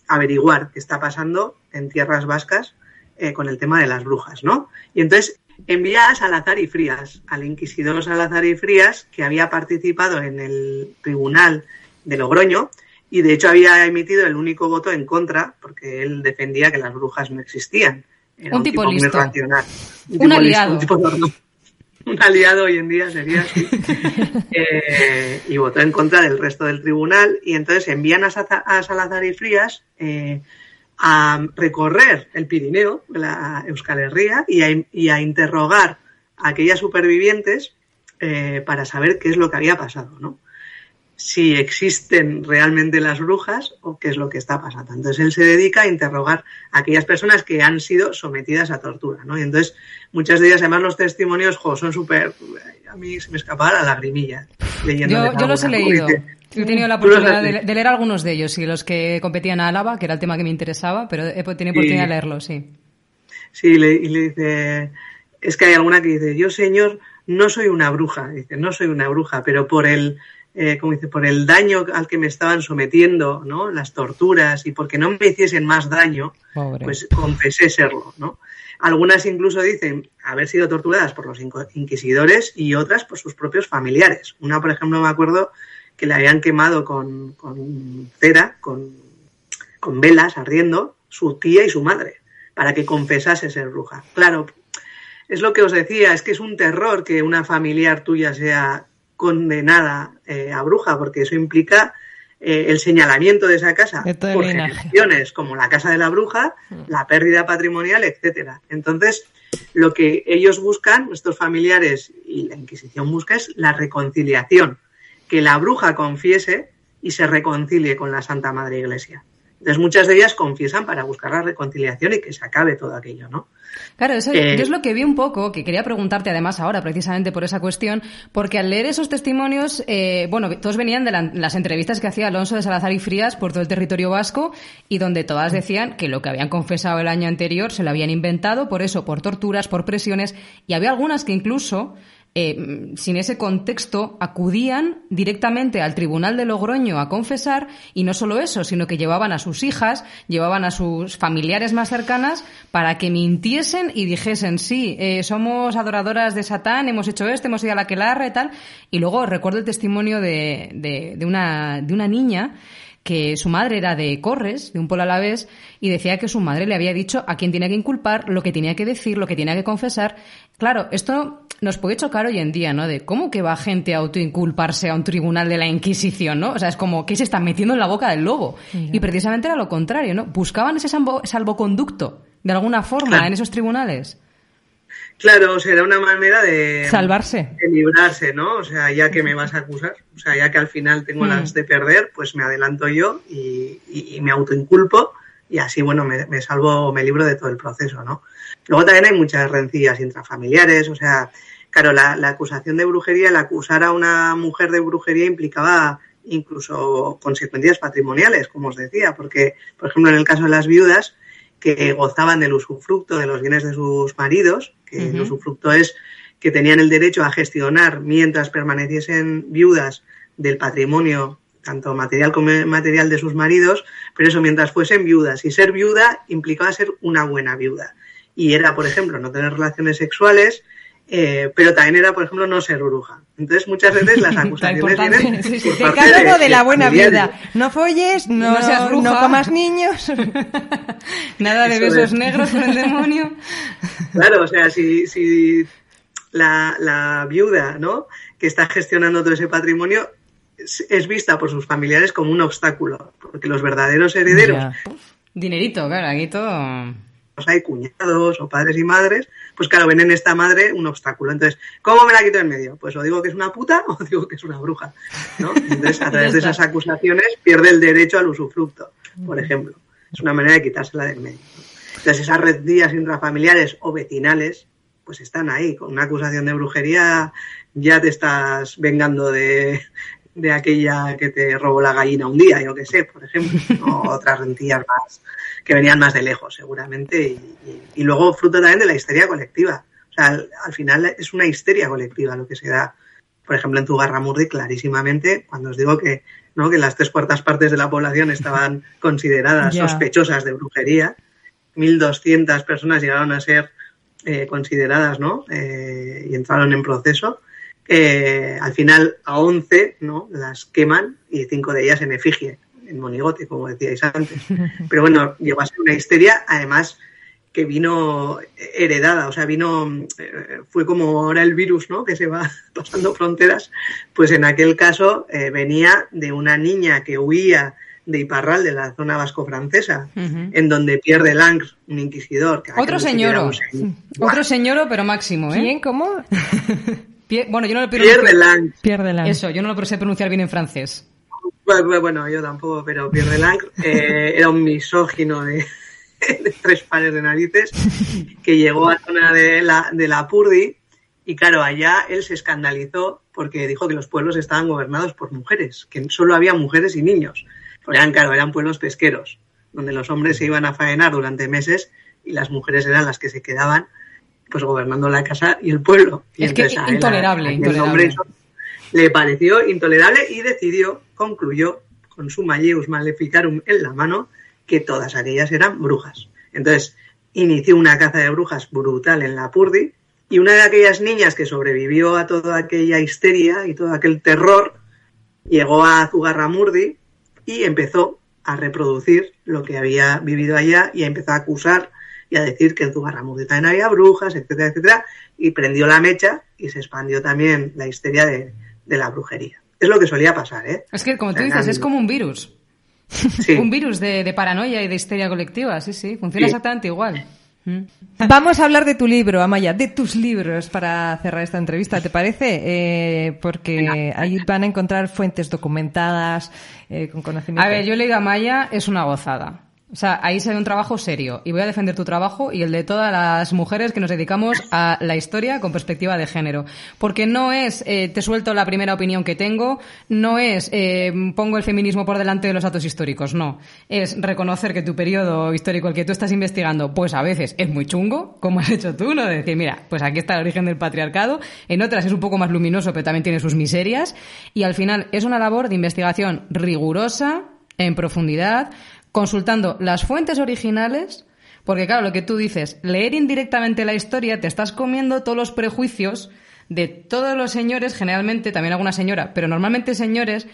averiguar qué está pasando en tierras vascas eh, con el tema de las brujas, ¿no? Y entonces envía a Salazar y Frías, al inquisidor Salazar y Frías, que había participado en el tribunal de Logroño y de hecho había emitido el único voto en contra porque él defendía que las brujas no existían. Era Un tipo listo. racional. Un tipo aliado. un tipo normal. Un aliado hoy en día sería así. Eh, y votó en contra del resto del tribunal y entonces envían a, Salazar y Frías eh, a recorrer el Pirineo, la Euskal Herria, y a, y a interrogar a aquellas supervivientes eh, para saber qué es lo que había pasado, ¿no? Si existen realmente las brujas o qué es lo que está pasando. Entonces él se dedica a interrogar a aquellas personas que han sido sometidas a tortura, ¿no? Y entonces muchas de ellas, además los testimonios, jo, son súper... A mí se me escapaba la lagrimilla leyendo. Yo, yo los he leído. He tenido la oportunidad de, leer algunos de ellos y los que competían a Álava, que era el tema que me interesaba, pero he tenido oportunidad de leerlos, sí. Sí, le- y le dice, es que hay alguna que dice, yo señor, no soy una bruja, dice, no soy una bruja, pero por el, eh, como dice, por el daño al que me estaban sometiendo, ¿no? Las torturas y porque no me hiciesen más daño, Pobre. pues confesé serlo, ¿no? Algunas incluso dicen haber sido torturadas por los inquisidores y otras por sus propios familiares. Una, por ejemplo, me acuerdo que le habían quemado con, con cera, con, con velas ardiendo, su tía y su madre, para que confesase ser bruja. Claro, es lo que os decía, es que es un terror que una familiar tuya sea condenada eh, a bruja, porque eso implica eh, el señalamiento de esa casa De por generaciones, como la casa de la bruja, la pérdida patrimonial, etcétera. Entonces, lo que ellos buscan, nuestros familiares y la Inquisición busca es la reconciliación, que la bruja confiese y se reconcilie con la Santa Madre Iglesia. Entonces muchas de ellas confiesan para buscar la reconciliación y que se acabe todo aquello, ¿no? Claro, eso Eh, yo es lo que vi un poco, que quería preguntarte además ahora, precisamente por esa cuestión, porque al leer esos testimonios, eh, bueno, todos venían de la- las entrevistas que hacía Alonso de Salazar y Frías por todo el territorio vasco y donde todas decían que lo que habían confesado el año anterior se lo habían inventado, por eso, por torturas, por presiones, y había algunas que incluso eh, sin ese contexto, acudían directamente al tribunal de Logroño a confesar y no solo eso, sino que llevaban a sus hijas, llevaban a sus familiares más cercanas para que mintiesen y dijesen, sí, eh, somos adoradoras de Satán, hemos hecho esto, hemos ido a la quelarra y tal. Y luego recuerdo el testimonio de, de, de una, de una niña que su madre era de Corres, de un pueblo alavés, y decía que su madre le había dicho a quién tenía que inculpar, lo que tenía que decir, lo que tenía que confesar. Claro, esto nos puede chocar hoy en día, ¿no? De cómo que va gente a autoinculparse a un tribunal de la Inquisición, ¿no? O sea, es como que se están metiendo en la boca del lobo. Y precisamente era lo contrario, ¿no? Buscaban ese salvo- salvoconducto, de alguna forma, Claro. en esos tribunales. Claro, era una manera de, Salvarse. de librarse, ¿no? O sea, ya que me vas a acusar, o sea, ya que al final tengo Mm. las de perder, pues me adelanto yo y, y- y me autoinculpo y así, bueno, me, me salvo, me libro de todo el proceso, ¿no? Luego también hay muchas rencillas intrafamiliares, o sea, claro, la, la acusación de brujería, el acusar a una mujer de brujería implicaba incluso consecuencias patrimoniales, como os decía, porque, por ejemplo, en el caso de las viudas, que gozaban del usufructo de los bienes de sus maridos, que el usufructo es que tenían el derecho a gestionar mientras permaneciesen viudas del patrimonio, tanto material como inmaterial de sus maridos, pero eso mientras fuesen viudas. Y ser viuda implicaba ser una buena viuda. Y era, por ejemplo, no tener relaciones sexuales, eh, pero también era, por ejemplo, no ser bruja. Entonces, muchas veces las acusaciones vienen Sí, sí, por parte de la buena viuda. No folles, no, No seas bruja. no comas niños. Nada de Eso besos es. negros con el demonio. Claro, o sea, si, si la, la viuda, ¿no? Que está gestionando todo ese patrimonio es, es vista por sus familiares como un obstáculo, porque los verdaderos herederos, Ya. Dinerito, claro, aquí todo... hay cuñados o padres y madres, pues claro, ven en esta madre un obstáculo. Entonces, ¿cómo me la quito en medio? Pues o digo que es una puta o digo que es una bruja, ¿no? Entonces, a través de esas acusaciones pierde el derecho al usufructo, por ejemplo. Es una manera de quitársela del medio. Entonces, esas rencillas intrafamiliares o vecinales, pues están ahí. Con una acusación de brujería ya te estás vengando de, de aquella que te robó la gallina un día, yo qué sé, por ejemplo. O otras rencillas más que venían más de lejos, seguramente. Y, y- y luego fruto también de la histeria colectiva. O sea, al, al final es una histeria colectiva lo que se da. Por ejemplo, en Zugarramurdi, clarísimamente, cuando os digo que, ¿no? que las tres cuartas partes de la población estaban consideradas sospechosas de brujería, 1.200 personas llegaron a ser eh, consideradas ¿no? Eh, y entraron en proceso. Eh, al final a 11 ¿no? las queman y cinco de ellas en efigie, en monigote, como decíais antes. Pero bueno, llegó a ser una histeria, además que vino heredada, o sea, vino, eh, fue como ahora el virus, ¿no? Que se va pasando fronteras, pues en aquel caso eh, venía de una niña que huía de Iparral, de la zona vasco-francesa, en donde pierde Langres, un inquisidor. que Otro señoro. un señor. Otro señoro, pero máximo, ¿eh? ¿Quién? ¿Cómo? Pie- Bueno, yo no lo Pierde. Langres. Pierde la... Eso, yo no lo sé pronunciar bien en francés. Bueno, bueno, yo tampoco, pero Pierre Langres eh, era un misógino de, de tres pares de narices que llegó a la zona de la, de la Purdi y claro, allá él se escandalizó porque dijo que los pueblos estaban gobernados por mujeres, que solo había mujeres y niños. Porque eran, claro, eran pueblos pesqueros, donde los hombres se iban a faenar durante meses y las mujeres eran las que se quedaban pues gobernando la casa y el pueblo. Y Es que él, intolerable, intolerable. hombre le pareció intolerable y decidió, concluyó con su Malleus Maleficarum en la mano, que todas aquellas eran brujas. Entonces, inició una caza de brujas brutal en la Purdi y una de aquellas niñas que sobrevivió a toda aquella histeria y todo aquel terror llegó a Zugarramurdi y empezó a reproducir lo que había vivido allá y empezó a acusar y a decir que en Zugarramurdi también había brujas, etcétera, etcétera, y prendió la mecha y se expandió también la histeria de, de la brujería. Es lo que solía pasar, ¿eh? Es que, como tú dices, es como un virus. Sí. Un virus de, de paranoia y de histeria colectiva, sí, sí. Funciona Sí. exactamente igual. Vamos a hablar de tu libro, Amaya, de tus libros para cerrar esta entrevista, ¿te parece? Eh, porque ahí van a encontrar fuentes documentadas, eh, con conocimiento. A ver, yo he leído a Maya, es una gozada. O sea, ahí se un trabajo serio. Y voy a defender tu trabajo y el de todas las mujeres que nos dedicamos a la historia con perspectiva de género. Porque no es, eh, te suelto la primera opinión que tengo, no es, eh, pongo el feminismo por delante de los datos históricos, no. Es reconocer que tu periodo histórico, el que tú estás investigando, pues a veces es muy chungo, como has hecho tú, ¿no? De decir, mira, pues aquí está el origen del patriarcado. En otras es un poco más luminoso, pero también tiene sus miserias. Y al final es una labor de investigación rigurosa, en profundidad, consultando las fuentes originales, porque claro, lo que tú dices, leer indirectamente la historia, te estás comiendo todos los prejuicios de todos los señores, generalmente también alguna señora, pero normalmente señores,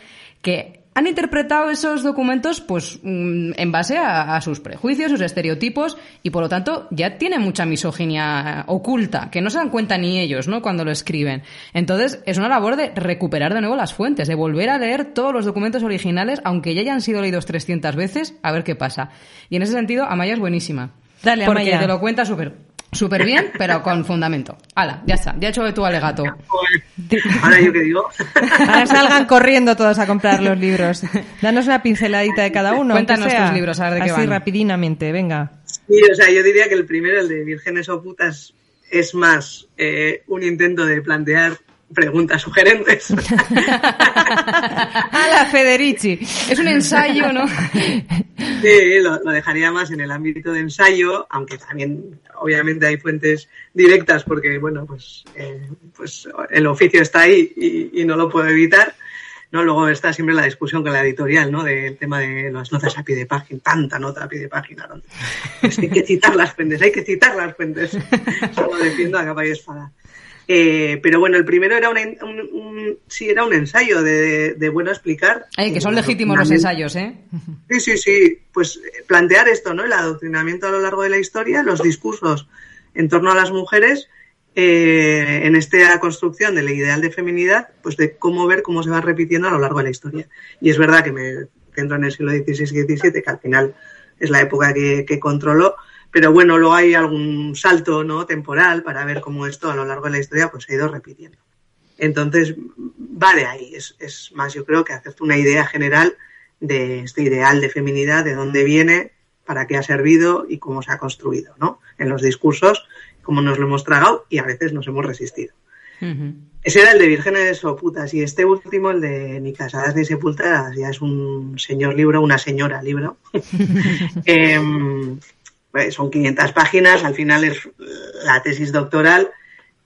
que han interpretado esos documentos pues mm, en base a, a sus prejuicios, sus estereotipos y por lo tanto ya tienen mucha misoginia oculta que no se dan cuenta ni ellos, ¿no? Cuando lo escriben. Entonces es una labor de recuperar de nuevo las fuentes, de volver a leer todos los documentos originales, aunque ya hayan sido leídos 300 veces, a ver qué pasa. Y en ese sentido Amaya es buenísima. Dale, porque Amaya. te lo cuenta súper súper bien, pero con fundamento. Hala, ya está, ya he hecho de tu alegato. Ahora yo que digo. Ahora salgan corriendo todos a comprar los libros. Danos una pinceladita de cada uno. Cuéntanos sea. tus libros, a ver de qué Así van. rapidinamente, venga. Sí, o sea, yo diría que el primero, el de Vírgenes o Putas, es más eh, un intento de plantear preguntas sugerentes. A la Federici. Es un ensayo, ¿no? Sí, lo, lo dejaría más en el ámbito de ensayo, aunque también obviamente hay fuentes directas porque, bueno, pues, eh, pues el oficio está ahí y, y no lo puedo evitar. ¿no? Luego está siempre la discusión con la editorial, ¿no? Del tema de las notas a pie de página, tanta nota a pie de página. ¿no? Es que hay que citar las fuentes, hay que citar las fuentes. Eso lo defiendo a capa y espada. Eh, pero bueno, el primero era un, un, un- sí, era un ensayo de, de bueno explicar. Ay, que son legítimos los ensayos, ¿eh? Sí, sí, sí. Pues eh, plantear esto, ¿no? El adoctrinamiento a lo largo de la historia, los discursos en torno a las mujeres, eh, en esta construcción del ideal de feminidad, pues de cómo ver cómo se va repitiendo a lo largo de la historia. Y es verdad que me centro en el siglo XVI y XVII, que al final es la época que, que controló, pero bueno, luego hay algún salto no temporal para ver cómo esto a lo largo de la historia pues se ha ido repitiendo. Entonces, va de ahí. Es, es más, yo creo que hacerte una idea general de este ideal de feminidad, de dónde viene, para qué ha servido y cómo se ha construido, ¿no? En los discursos, cómo nos lo hemos tragado y a veces nos hemos resistido. Ese era el de vírgenes o putas y este último, el de ni casadas ni sepultadas, ya es un señor libro, una señora libro. Em, son 500 páginas, al final es la tesis doctoral,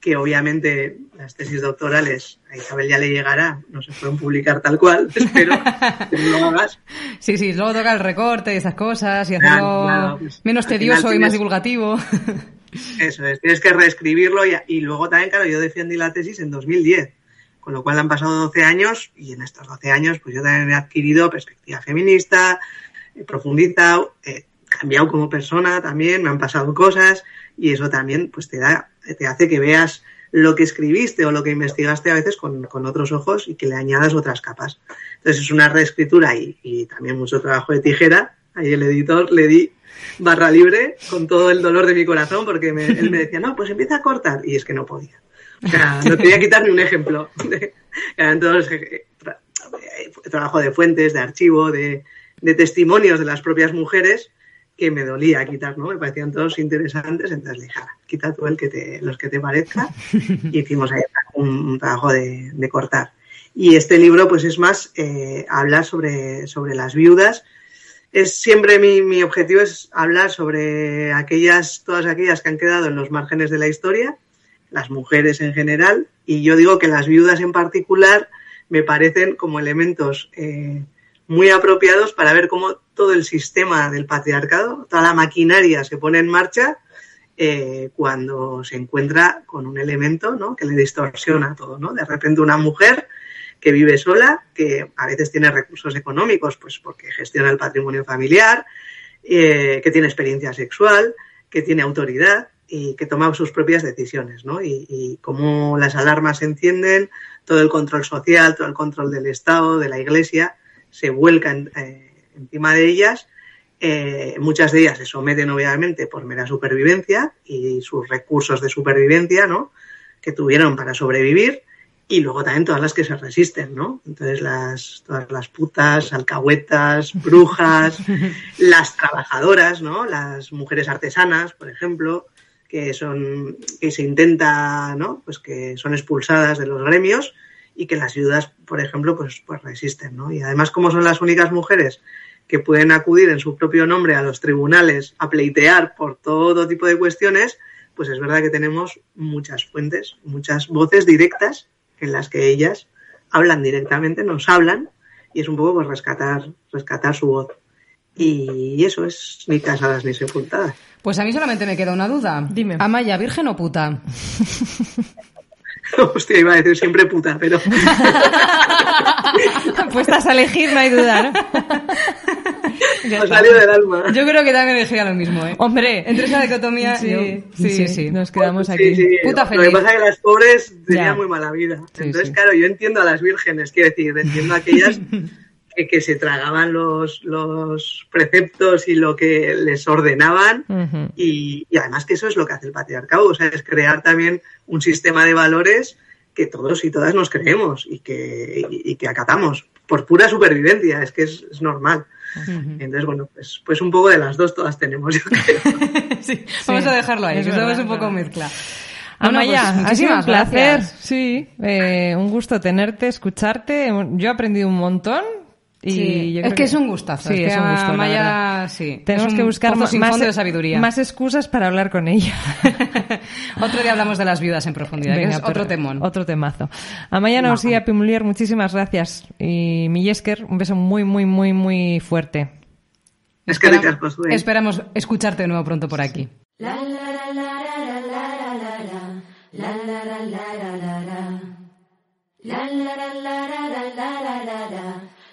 que obviamente las tesis doctorales a Isabel ya le llegará, no se pueden publicar tal cual, espero que no lo hagas. Sí, sí, luego toca el recorte y esas cosas y hacerlo claro, pues, menos tedioso y más divulgativo. Eso es, tienes que reescribirlo y, y luego también, claro, yo defendí la tesis en 2010, con lo cual han pasado 12 años y en estos 12 años pues yo también he adquirido perspectiva feminista, he profundizado, he cambiado como persona también, me han pasado cosas y eso también pues te da, te hace que veas lo que escribiste o lo que investigaste a veces con, con otros ojos y que le añadas otras capas. Entonces es una reescritura y, y también mucho trabajo de tijera. Ahí el editor le di barra libre con todo el dolor de mi corazón porque me- él me decía, no, pues empieza a cortar. Y es que no podía. O sea, no quería quitar ni un ejemplo. Entonces, eh, tra- eh, trabajo de fuentes, de archivo, de, de testimonios de las propias mujeres que me dolía quitar, ¿no? Me parecían todos interesantes, entonces le dije, "Ah, quita tú el que te, los que te parezca. Y hicimos ahí un, un trabajo de, de cortar. Y este libro, pues es más, eh, hablar sobre, sobre las viudas. Es siempre mi, mi objetivo es hablar sobre aquellas, todas aquellas que han quedado en los márgenes de la historia, las mujeres en general, y yo digo que las viudas en particular me parecen como elementos eh, muy apropiados para ver cómo todo el sistema del patriarcado, toda la maquinaria se pone en marcha eh, cuando se encuentra con un elemento ¿no? que le distorsiona todo. ¿no? De repente una mujer que vive sola, que a veces tiene recursos económicos, pues porque gestiona el patrimonio familiar, eh, que tiene experiencia sexual, que tiene autoridad y que toma sus propias decisiones, ¿no? Y, y cómo las alarmas se encienden, todo el control social, todo el control del Estado, de la Iglesia, se vuelca en- eh, encima de ellas eh, muchas de ellas se someten obviamente por mera supervivencia y sus recursos de supervivencia, ¿no? Que tuvieron para sobrevivir y luego también todas las que se resisten, ¿no? Entonces las, todas las putas, alcahuetas, brujas, las trabajadoras, ¿no? Las mujeres artesanas, por ejemplo, que son, que se intenta, ¿no? Pues que son expulsadas de los gremios y que las viudas, por ejemplo, pues, pues resisten, ¿no? Y además, como son las únicas mujeres que pueden acudir en su propio nombre a los tribunales a pleitear por todo tipo de cuestiones, pues es verdad que tenemos muchas fuentes, muchas voces directas en las que ellas hablan directamente, nos hablan, y es un poco pues rescatar, rescatar su voz. Y eso es ni casadas ni sepultadas. Pues a mí solamente me queda una duda. Dime. Amaya, virgen o puta. Hostia, iba a decir siempre puta, pero Puestas a elegir, no hay duda, ¿no? Ya ha salido del alma. Yo creo que también elegiría lo mismo, ¿eh? Hombre, Entre esa dicotomía, sí, yo- sí, sí, sí. nos quedamos aquí. sí. Puta Lo feliz. que pasa es que las pobres tenían Ya. muy mala vida. Sí, Entonces, sí. claro, yo entiendo a las vírgenes, quiero decir, entiendo a aquellas que, que se tragaban los, los preceptos y lo que les ordenaban. Y, y además que eso es lo que hace el patriarcado, o sea, es crear también un sistema de valores que todos y todas nos creemos y que, y, y que acatamos por pura supervivencia, es que es, es normal. Entonces, bueno, pues, pues un poco de las dos todas tenemos, yo creo. Sí, Vamos a dejarlo ahí, es que estamos verdad, un poco es verdad. mezcla. Amaya, Bueno, pues, ha sido un placer. gracias. Sí, eh, un gusto tenerte, escucharte. Yo he aprendido un montón. Y Sí, yo es que es un gustazo, Sí, es es, que un gusto. verdad. sí, Tenemos es que buscar más, de sabiduría. más excusas para hablar con ella. Otro día hablamos de las viudas en profundidad, que es otro temón. Otro temazo. Amaya Nausía Pimulier, muchísimas gracias. Y Millesker, un beso muy, muy, muy, muy fuerte. Es que Espera- pues, Esperamos escucharte de nuevo pronto por aquí. La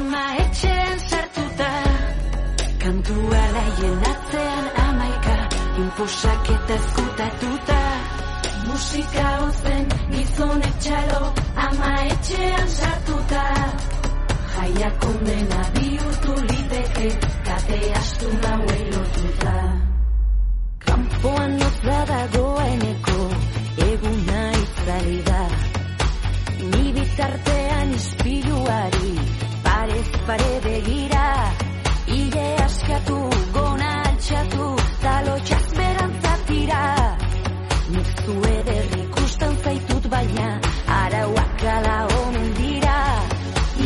ama etxean sartuta. Kantua laien atzean amaika, inposak eta ezkutatuta. Musika ozen gizonek txalo, ama etxean sartuta. Jaia kondena bihurtu liteke, kate astu nauei lotuta. Kanpoan notza dagoeneko, eguna itzali da. Ni bitartean ispiluari, parez pare begira. Ile askatu, gona altxatu, talotxaz berantzatira. Nik zu eder ikusten zaitut baina, arauak ala omen dira.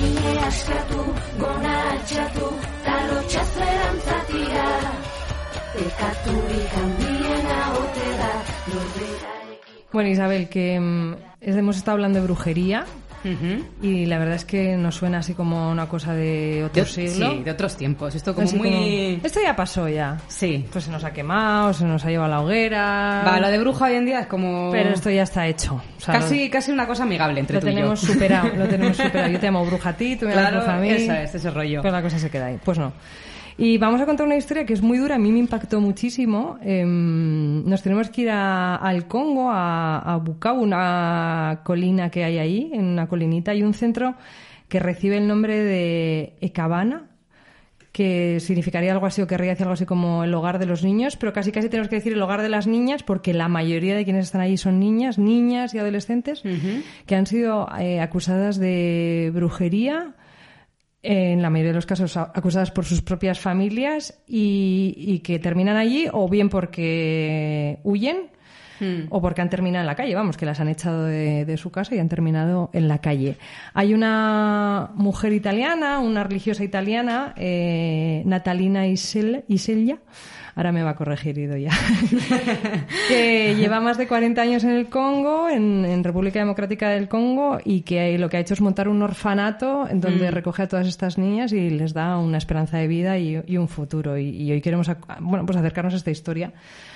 Ile askatu, gona altxatu, talotxaz berantzatira. Pekaturik handiena ote da, norberarekin. Bueno, Isabel, que mm, hemos estado hablando de brujería y la verdad es que nos suena así como una cosa de otro De- siglo. sí, de otros tiempos. Esto como Así muy... como, Esto ya pasó ya. Sí. Pues se nos ha quemado, se nos ha llevado a la hoguera. Va, lo de bruja hoy en día es como... Pero esto ya está hecho. O sea, Casi, casi una cosa amigable entre lo, tú lo y yo. tenemos superado, lo tenemos superado. Yo te llamo bruja a ti, tú me llamas Claro, bruja a mí. esa es, ese rollo. Pero la cosa se queda ahí. Pues no. Y vamos a contar una historia que es muy dura, a mí me impactó muchísimo. Em, nos tenemos que ir a- al Congo, a, a Bukavu, una colina que hay ahí, en una colinita. Hay un centro que recibe el nombre de Ekabana, que significaría algo así o querría decir algo así como el hogar de los niños, pero casi casi tenemos que decir el hogar de las niñas porque la mayoría de quienes están allí son niñas, niñas y adolescentes que han sido eh, acusadas de brujería, en la mayoría de los casos acusadas por sus propias familias y, y que terminan allí o bien porque huyen o porque han terminado en la calle, vamos, que las han echado de, de su casa y han terminado en la calle. Hay una mujer italiana, una religiosa italiana, eh, Natalina Isel- Isella, Ahora me va a corregir Ido ya. que lleva más de 40 años en el Congo, en, en República Democrática del Congo, y que lo que ha hecho es montar un orfanato en donde recoge a todas estas niñas y les da una esperanza de vida y, y un futuro. Y, y hoy queremos bueno, pues acercarnos a esta historia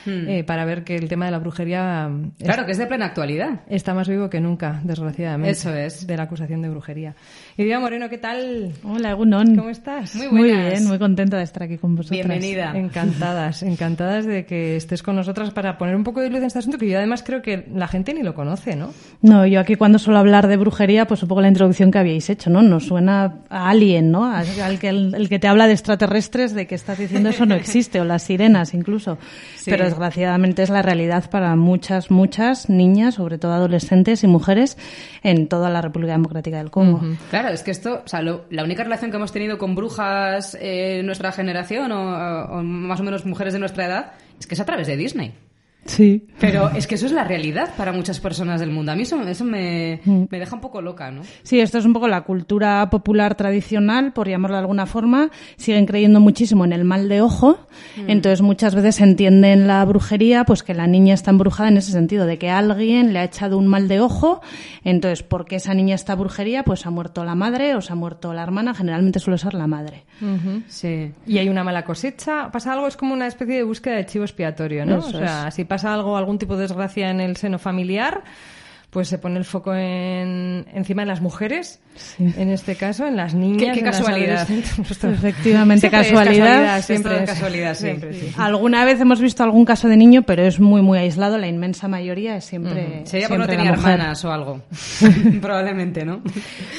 eh, para ver que el tema de la brujería mm, es- Claro, que es de plena actualidad. está más vivo que nunca, desgraciadamente. Eso es. De la acusación de brujería. Diana Moreno, ¿qué tal? Hola, Egunon. ¿Cómo estás? Muy Muy bien, muy contenta de estar aquí con vosotras. Bienvenida. Encantadas, encantadas de que estés con nosotras para poner un poco de luz en este asunto que yo además creo que la gente ni lo conoce, ¿no? No, yo aquí cuando suelo hablar de brujería, pues un poco la introducción que habíais hecho, ¿no? Nos suena a Alien, ¿no? A- Al que el, el que te habla de extraterrestres, de que estás diciendo eso no existe, o las sirenas incluso. Sí. Pero desgraciadamente es la realidad para muchas, muchas niñas, sobre todo adolescentes y mujeres, en toda la República Democrática del Congo. Claro, es que esto, o sea, lo- la única relación que hemos tenido con brujas eh, en nuestra generación o más o menos mujeres de nuestra edad es que es a través de Disney. Sí. Pero es que eso es la realidad para muchas personas del mundo. A mí eso, eso me, me deja un poco loca, ¿no? Sí, esto es un poco la cultura popular tradicional, por llamarlo de alguna forma. Siguen creyendo muchísimo en el mal de ojo. Entonces, muchas veces entienden la brujería, pues que la niña está embrujada en ese sentido, de que alguien le ha echado un mal de ojo. Entonces, porque esa niña está brujería, pues ha muerto la madre o se ha muerto la hermana. Generalmente suele ser la madre. Sí. Y hay una mala cosecha, pasa algo, es como una especie de búsqueda de chivo expiatorio, ¿no? Eso o sea, si pasa algo, algún tipo de desgracia en el seno familiar, pues se pone el foco en, encima de las mujeres, en este caso, en las niñas. Qué- qué en las casualidad. Efectivamente, Siempre es casualidad. siempre es casualidad, sí. siempre, sí. Alguna vez hemos visto algún caso de niño, pero es muy, muy aislado. La inmensa mayoría es siempre. Sería porque no mujer. hermanas o algo. Probablemente, ¿no?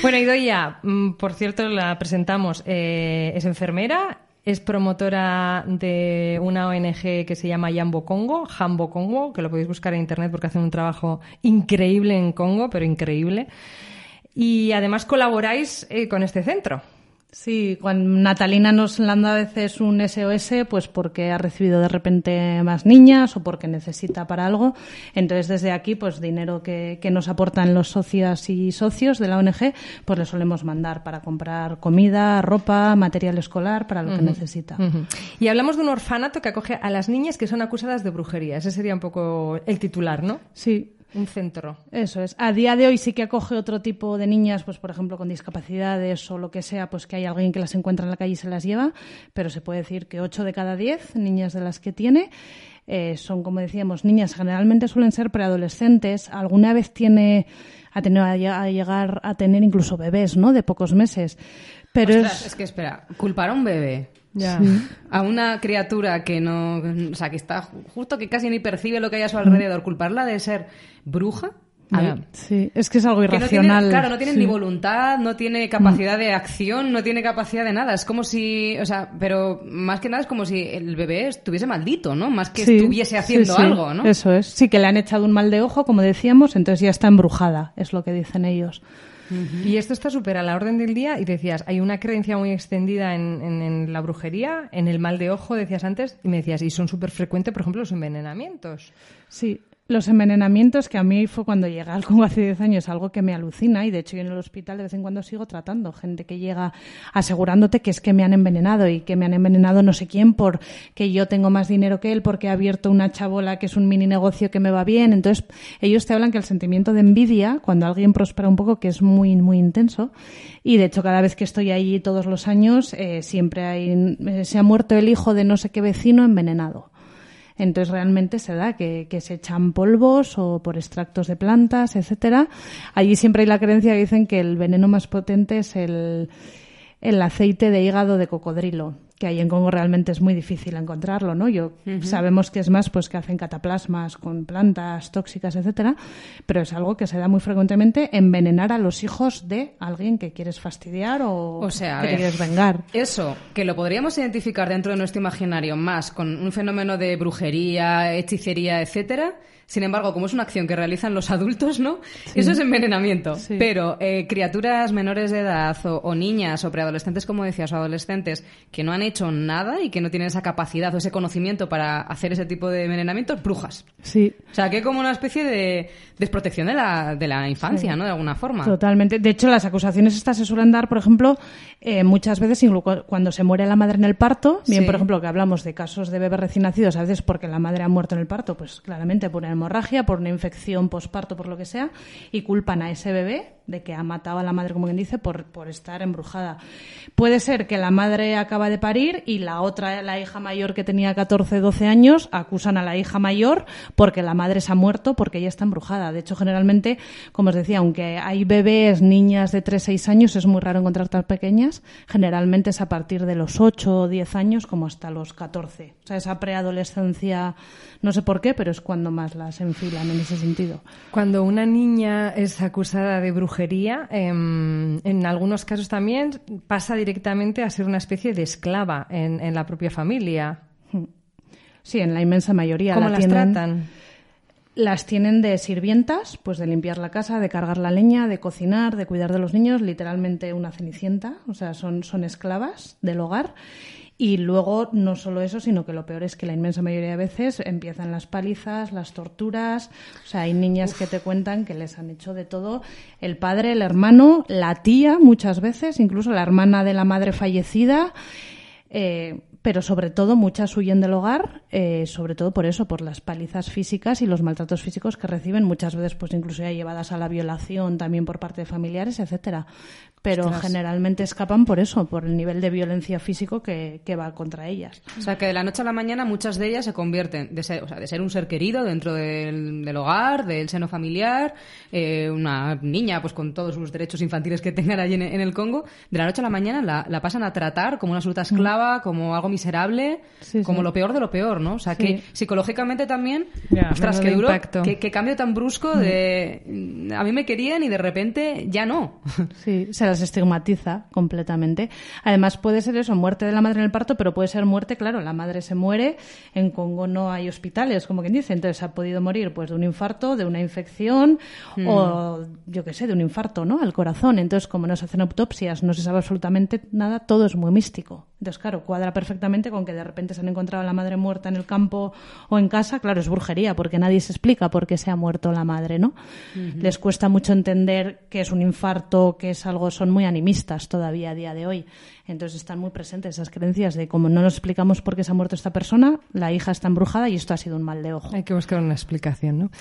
Bueno, Idoia, mm, por cierto, la presentamos. eh, es enfermera, es promotora de una ONG que se llama Yambo Congo, Jambo Congo, que lo podéis buscar en internet porque hacen un trabajo increíble en Congo, pero increíble. Y además colaboráis eh, con este centro. Sí, cuando Natalina nos lanza a veces un SOS, pues porque ha recibido de repente más niñas o porque necesita para algo. Entonces, desde aquí, pues dinero que, que nos aportan los socias y socios de la ONG, pues le solemos mandar para comprar comida, ropa, material escolar, para lo que necesita. Y hablamos de un orfanato que acoge a las niñas que son acusadas de brujería. Ese sería un poco el titular, ¿no? Sí, Un centro. Eso es. A día de hoy sí que acoge otro tipo de niñas, pues por ejemplo con discapacidades o lo que sea, pues que hay alguien que las encuentra en la calle y se las lleva, pero se puede decir que 8 de cada 10 niñas de las que tiene eh, son, como decíamos, niñas generalmente suelen ser preadolescentes. Alguna vez tiene ha tenido a, lle- a llegar a tener incluso bebés, ¿no? De pocos meses. Pero Ostras, es, es que espera, culpar a un bebé. Ya. A una criatura que no. O sea, que está ju- justo que casi ni percibe lo que hay a su alrededor, culparla de ser bruja. sí, es que es algo que no irracional. tiene, claro, no tiene Sí. ni voluntad, no tiene capacidad de acción, no tiene capacidad de nada. Es como si, o sea, pero más que nada es como si el bebé estuviese maldito, ¿no? Más que Sí, estuviese haciendo sí, sí. algo, ¿no? Eso es. Sí, que le han echado un mal de ojo, como decíamos, entonces ya está embrujada, es lo que dicen ellos. Y esto está súper a la orden del día y decías, hay una creencia muy extendida en, en- en la brujería, en el mal de ojo, decías antes, y me decías, y son súper frecuentes, por ejemplo, los envenenamientos. Sí, los envenenamientos, que a mí fue cuando llegué al Congo hace 10 años, algo que me alucina y de hecho yo en el hospital de vez en cuando sigo tratando gente que llega asegurándote que es que me han envenenado y que me han envenenado no sé quién porque yo tengo más dinero que él, porque he abierto una chabola que es un mini negocio que me va bien. Entonces ellos te hablan que el sentimiento de envidia, cuando alguien prospera un poco, que es muy, muy intenso y de hecho cada vez que estoy allí todos los años eh, siempre hay, eh, se ha muerto el hijo de no sé qué vecino envenenado. Entonces realmente se da que, se echan polvos o por extractos de plantas, etcétera. Allí siempre hay la creencia que dicen que el veneno más potente es el, el aceite de hígado de cocodrilo, que ahí en Congo realmente es muy difícil encontrarlo, ¿no? Yo sabemos que es más pues que hacen cataplasmas con plantas tóxicas, etcétera, pero es algo que se da muy frecuentemente envenenar a los hijos de alguien que quieres fastidiar o, O sea, que te quieres vengar. Eso, que lo podríamos identificar dentro de nuestro imaginario más con un fenómeno de brujería, hechicería, etcétera. Sin embargo, como es una acción que realizan los adultos, ¿no? Eso es envenenamiento. Sí. Pero eh, criaturas menores de edad o, o niñas o preadolescentes, como decías, o adolescentes que no han hecho nada y que no tienen esa capacidad o ese conocimiento para hacer ese tipo de envenenamientos, brujas. Sí. O sea, que hay como una especie de desprotección de la, de la infancia, ¿no? De alguna forma. Totalmente. De hecho, las acusaciones estas se suelen dar, por ejemplo, eh, muchas veces cuando se muere la madre en el parto. Bien, por ejemplo, que hablamos de casos de bebés recién nacidos, a veces porque la madre ha muerto en el parto, pues claramente por una hemorragia, por una infección posparto, por lo que sea, y culpan a ese bebé de que ha matado a la madre, como quien dice, por, por estar embrujada. Puede ser que la madre acaba de parir y la otra, la hija mayor que tenía 14, 12 años, acusan a la hija mayor porque la madre se ha muerto porque ella está embrujada. De hecho, generalmente, como os decía, aunque hay bebés, niñas de 3, 6 años, es muy raro encontrar tan pequeñas, generalmente es a partir de los 8 o 10 años como hasta los 14. O sea, esa preadolescencia, no sé por qué, pero es cuando más las enfilan en ese sentido. Cuando una niña es acusada de brujería, em, en algunos casos también pasa directamente a ser una especie de esclava en, en la propia familia. Sí, en la inmensa mayoría. ¿Cómo la las tienen- tratan? Las tienen de sirvientas, pues de limpiar la casa, de cargar la leña, de cocinar, de cuidar de los niños, literalmente una cenicienta, o sea, son, son esclavas del hogar. Y luego no solo eso, sino que lo peor es que la inmensa mayoría de veces empiezan las palizas, las torturas. O sea, hay niñas que te cuentan que les han hecho de todo. El padre, el hermano, la tía, muchas veces, incluso la hermana de la madre fallecida. Eh, pero sobre todo muchas huyen del hogar, eh, sobre todo por eso, por las palizas físicas y los maltratos físicos que reciben, muchas veces pues incluso ya llevadas a la violación también por parte de familiares, etcétera. Pero Ostras. generalmente escapan por eso, por el nivel de violencia físico que, que va contra ellas. O sea, que de la noche a la mañana muchas de ellas se convierten de ser, o sea, de ser un ser querido dentro del, del hogar, del seno familiar, eh, una niña pues con todos sus derechos infantiles que tengan allí en, en el Congo, de la noche a la mañana la, la pasan a tratar como una absoluta esclava, como algo miserable, Sí, como sí. lo peor de lo peor, ¿no? O sea, Sí. que psicológicamente también, Ya, ostras, qué duro, qué, qué cambio tan brusco de mm, a mí me querían y de repente ya no. Sí, se las estigmatiza completamente. Además, puede ser eso, muerte de la madre en el parto, pero puede ser muerte, claro, la madre se muere, en Congo no hay hospitales, como quien dice, entonces ha podido morir pues de un infarto, de una infección o yo qué sé, de un infarto, ¿no? Al corazón. Entonces, como no se hacen autopsias, no se sabe absolutamente nada, todo es muy místico. Entonces, claro, cuadra perfectamente con que de repente se han encontrado a la madre muerta en el campo o en casa, claro, es brujería, porque nadie se explica por qué se ha muerto la madre, ¿no? Les cuesta mucho entender que es un infarto, que es algo, son muy animistas todavía a día de hoy. Entonces están muy presentes esas creencias de como no nos explicamos por qué se ha muerto esta persona, la hija está embrujada y esto ha sido un mal de ojo. Hay que buscar una explicación, ¿no?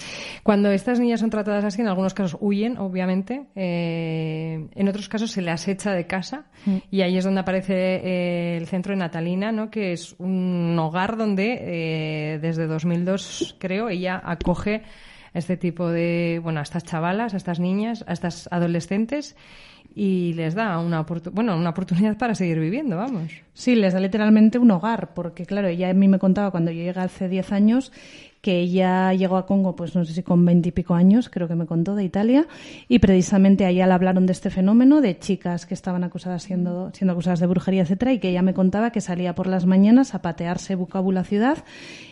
Cuando estas niñas son tratadas así, en algunos casos huyen, obviamente. eh, en otros casos se las echa de casa. Y ahí es donde aparece eh, el centro de Natalina, ¿no? Que es un hogar donde eh, desde 2002, creo, ella acoge a este tipo de, bueno, a estas chavalas, a estas niñas, a estas adolescentes y les da una, bueno, una oportunidad para seguir viviendo, vamos. Sí, les da literalmente un hogar, porque claro, ella a mí me contaba cuando yo llegué hace 10 años que ella llegó a Congo, pues no sé si con veintipico años, creo que me contó, de Italia, y precisamente a ella le hablaron de este fenómeno, de chicas que estaban acusadas siendo, siendo acusadas de brujería, etcétera, y que ella me contaba que salía por las mañanas a patearse bucabu la ciudad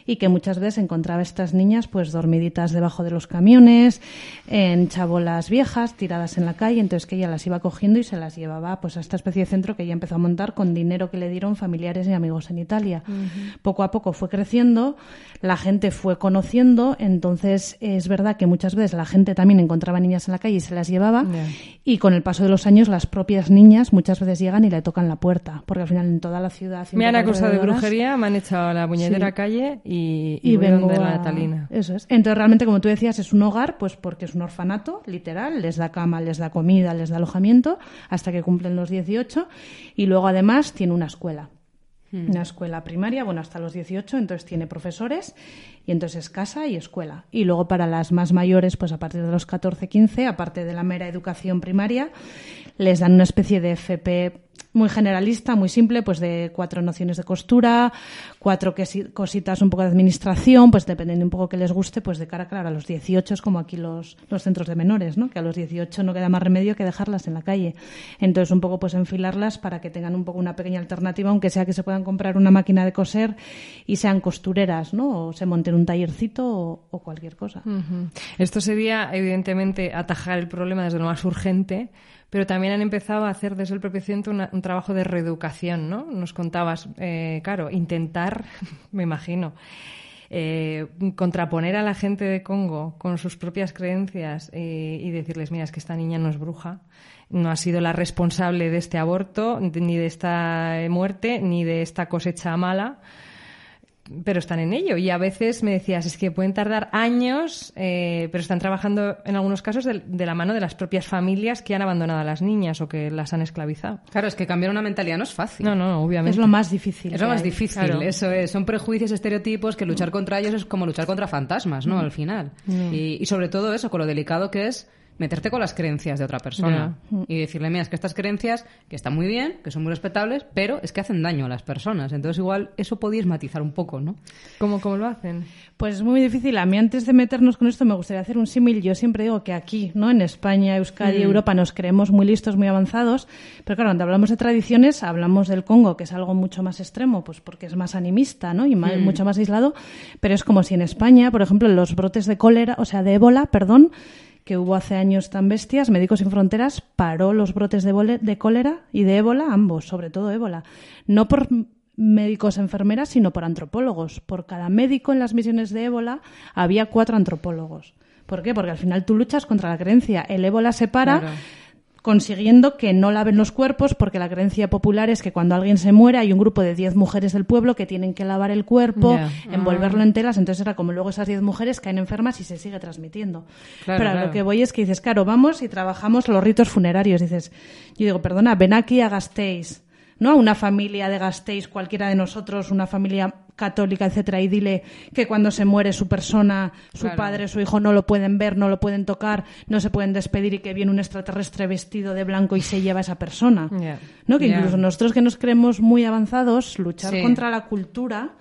y que muchas veces encontraba a estas niñas pues dormiditas debajo de los camiones, en chabolas viejas, tiradas en la calle, entonces que ella las iba cogiendo y se las llevaba pues a esta especie de centro que ella empezó a montar con dinero que le dieron familiares y amigos en Italia. Poco a poco fue creciendo, la gente fue conociendo, entonces es verdad que muchas veces la gente también encontraba niñas en la calle y se las llevaba y con el paso de los años las propias niñas muchas veces llegan y le tocan la puerta, porque al final en toda la ciudad... y Me han acusado de brujería, me han echado a la puñetera Sí. calle y, y, voy vengo donde la a- Natalina. Eso es. Entonces, realmente, como tú decías, es un hogar, pues porque es un orfanato, literal, les da cama, les da comida, les da alojamiento, hasta que cumplen los 18, y luego además tiene una escuela. Una escuela primaria, bueno, hasta los 18, entonces tiene profesores, y entonces es casa y escuela. Y luego para las más mayores, pues a partir de los 14, 15, aparte de la mera educación primaria, les dan una especie de FP muy generalista, muy simple, pues de cuatro nociones de costura, cuatro cositas un poco de administración, pues dependiendo un poco que les guste, pues de cara, claro, a los 18 es como aquí los, los centros de menores, ¿no? Que a los 18 no queda más remedio que dejarlas en la calle. Entonces, un poco pues enfilarlas para que tengan un poco una pequeña alternativa, aunque sea que se puedan comprar una máquina de coser y sean costureras, ¿no? O se monten un tallercito o, o cualquier cosa. Esto sería, evidentemente, atajar el problema desde lo más urgente, pero también han empezado a hacer desde el propio centro una- un trabajo de reeducación, ¿no? Nos contabas, eh, claro, intentar, me imagino, eh, contraponer a la gente de Congo con sus propias creencias eh, y decirles, mira, es que esta niña no es bruja, no ha sido la responsable de este aborto, ni de esta muerte, ni de esta cosecha mala pero están en ello. Y a veces me decías, es que pueden tardar años, eh, pero están trabajando en algunos casos de, de la mano de las propias familias que han abandonado a las niñas o que las han esclavizado. Claro, es que cambiar una mentalidad no es fácil. No, no, obviamente. Es lo más difícil. Es lo más hay. difícil, Claro. eso es. Son prejuicios, estereotipos que luchar contra ellos es como luchar contra fantasmas, ¿no? Al final. Y, y sobre todo eso, con lo delicado que es meterte con las creencias de otra persona y decirle, mira, es que estas creencias, que están muy bien, que son muy respetables, pero es que hacen daño a las personas. Entonces igual eso podías matizar un poco, ¿no? ¿Cómo, cómo lo hacen? Pues es muy difícil. A mí antes de meternos con esto me gustaría hacer un símil. Yo siempre digo que aquí, ¿no? En España, Euskadi, Europa nos creemos muy listos, muy avanzados. Pero claro, cuando hablamos de tradiciones, hablamos del Congo, que es algo mucho más extremo, pues porque es más animista, ¿no? Y ma- mucho más aislado. Pero es como si en España, por ejemplo, los brotes de cólera, o sea, de ébola, perdón, que hubo hace años tan bestias, Médicos Sin Fronteras paró los brotes de, cólera y de ébola, ambos, sobre todo ébola. No por médicos enfermeras, sino por antropólogos. Por cada médico en las misiones de ébola había cuatro antropólogos. ¿Por qué? Porque al final tú luchas contra la creencia. El ébola se para. Consiguiendo que no laven los cuerpos, porque la creencia popular es que cuando alguien se muere hay un grupo de 10 mujeres del pueblo que tienen que lavar el cuerpo, envolverlo en telas, entonces era como luego esas 10 mujeres caen enfermas y se sigue transmitiendo. Claro, Pero claro. lo que voy es que dices, claro, vamos y trabajamos los ritos funerarios. Dices, yo digo, perdona, ven aquí a Gasteiz, ¿no? A una familia de Gasteiz, cualquiera de nosotros, una familia católica, etcétera, y dile que cuando se muere su persona, su Claro. padre, su hijo, no lo pueden ver, no lo pueden tocar, no se pueden despedir y que viene un extraterrestre vestido de blanco y se lleva a esa persona. ¿No? Que incluso nosotros que nos creemos muy avanzados, luchar Sí. contra la cultura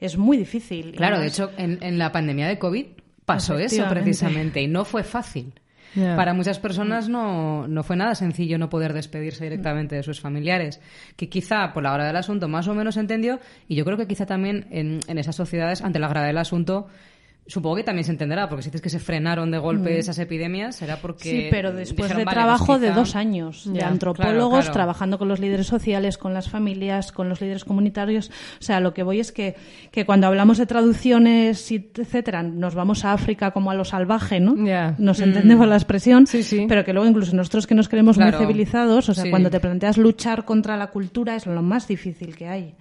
es muy difícil. Claro, de hecho, en, en la pandemia de COVID pasó eso precisamente y no fue fácil. Para muchas personas no, no fue nada sencillo no poder despedirse directamente de sus familiares, que quizá por la hora del asunto más o menos entendió y yo creo que quizá también en, en esas sociedades ante la gravedad del asunto Supongo que también se entenderá, porque si dices que se frenaron de golpe esas epidemias, será porque. Mm. Sí, pero después dijeron, de "Vale, trabajo pues de dos años de Ya, antropólogos, claro, claro. trabajando con los líderes sociales, con las familias, con los líderes comunitarios. O sea, lo que voy es que, que cuando hablamos de traducciones, y etcétera, nos vamos a África como a lo salvaje, ¿no? Ya. Nos entendemos la expresión, Sí, sí. pero que luego incluso nosotros que nos creemos Claro. muy civilizados, o sea, Sí. cuando te planteas luchar contra la cultura es lo más difícil que hay.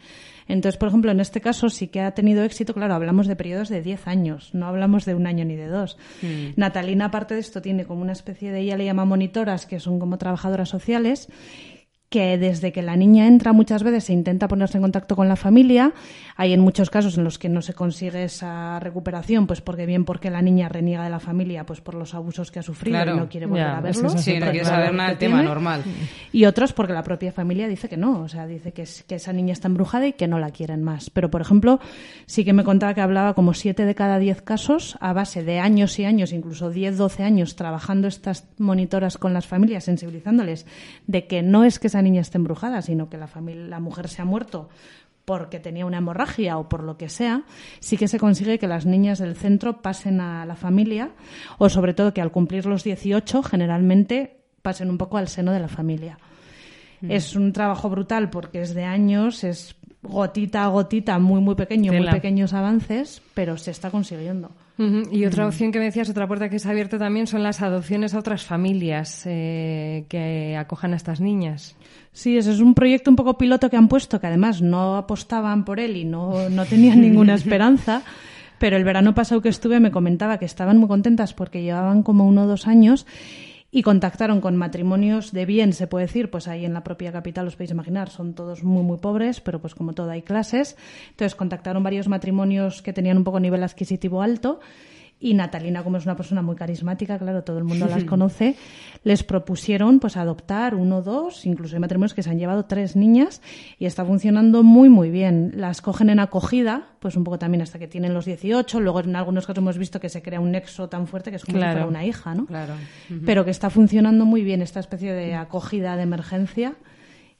Entonces, por ejemplo, en este caso sí que ha tenido éxito, claro, hablamos de periodos de 10 años, no hablamos de un año ni de dos. Natalina, aparte de esto, tiene como una especie de, ella le llama monitoras, que son como trabajadoras sociales, que desde que la niña entra muchas veces se intenta ponerse en contacto con la familia. Hay en muchos casos en los que no se consigue esa recuperación, pues porque bien porque la niña reniega de la familia, pues por los abusos que ha sufrido Claro. y no quiere volver Ya, a es eso Sí, no quiere saber nada del tema, tiene. normal. Y otros porque la propia familia dice que no, o sea, dice que, es- que esa niña está embrujada y que no la quieren más. Pero, por ejemplo, sí que me contaba que hablaba como siete de cada diez casos a base de años y años, incluso 10, 12 años, trabajando estas monitoras con las familias, sensibilizándoles de que no es que esa niña esté embrujada, sino que la, familia, la mujer se ha muerto porque tenía una hemorragia o por lo que sea, sí que se consigue que las niñas del centro pasen a la familia o sobre todo que al cumplir los 18 generalmente pasen un poco al seno de la familia. Es un trabajo brutal porque es de años, es gotita a gotita, muy muy pequeño, Tela. muy pequeños avances, pero se está consiguiendo. Y otra opción que me decías, otra puerta que se ha abierto también son las adopciones a otras familias eh, que acojan a estas niñas. Sí, ese es un proyecto un poco piloto que han puesto, que además no apostaban por él y no, no tenían ninguna esperanza. Pero el verano pasado que estuve me comentaba que estaban muy contentas porque llevaban como uno o dos años y contactaron con matrimonios de bien, se puede decir, pues ahí en la propia capital os podéis imaginar, son todos muy muy pobres, pero pues como todo hay clases. Entonces contactaron varios matrimonios que tenían un poco nivel adquisitivo alto y Natalina, como es una persona muy carismática, claro, todo el mundo las conoce, les propusieron pues adoptar uno o dos, incluso hay matrimonios que se han llevado tres niñas y está funcionando muy muy bien. Las cogen en acogida, pues un poco también hasta que tienen los 18, luego en algunos casos hemos visto que se crea un nexo tan fuerte que es como Claro. si fuera una hija, ¿no? Claro. Pero que está funcionando muy bien esta especie de acogida de emergencia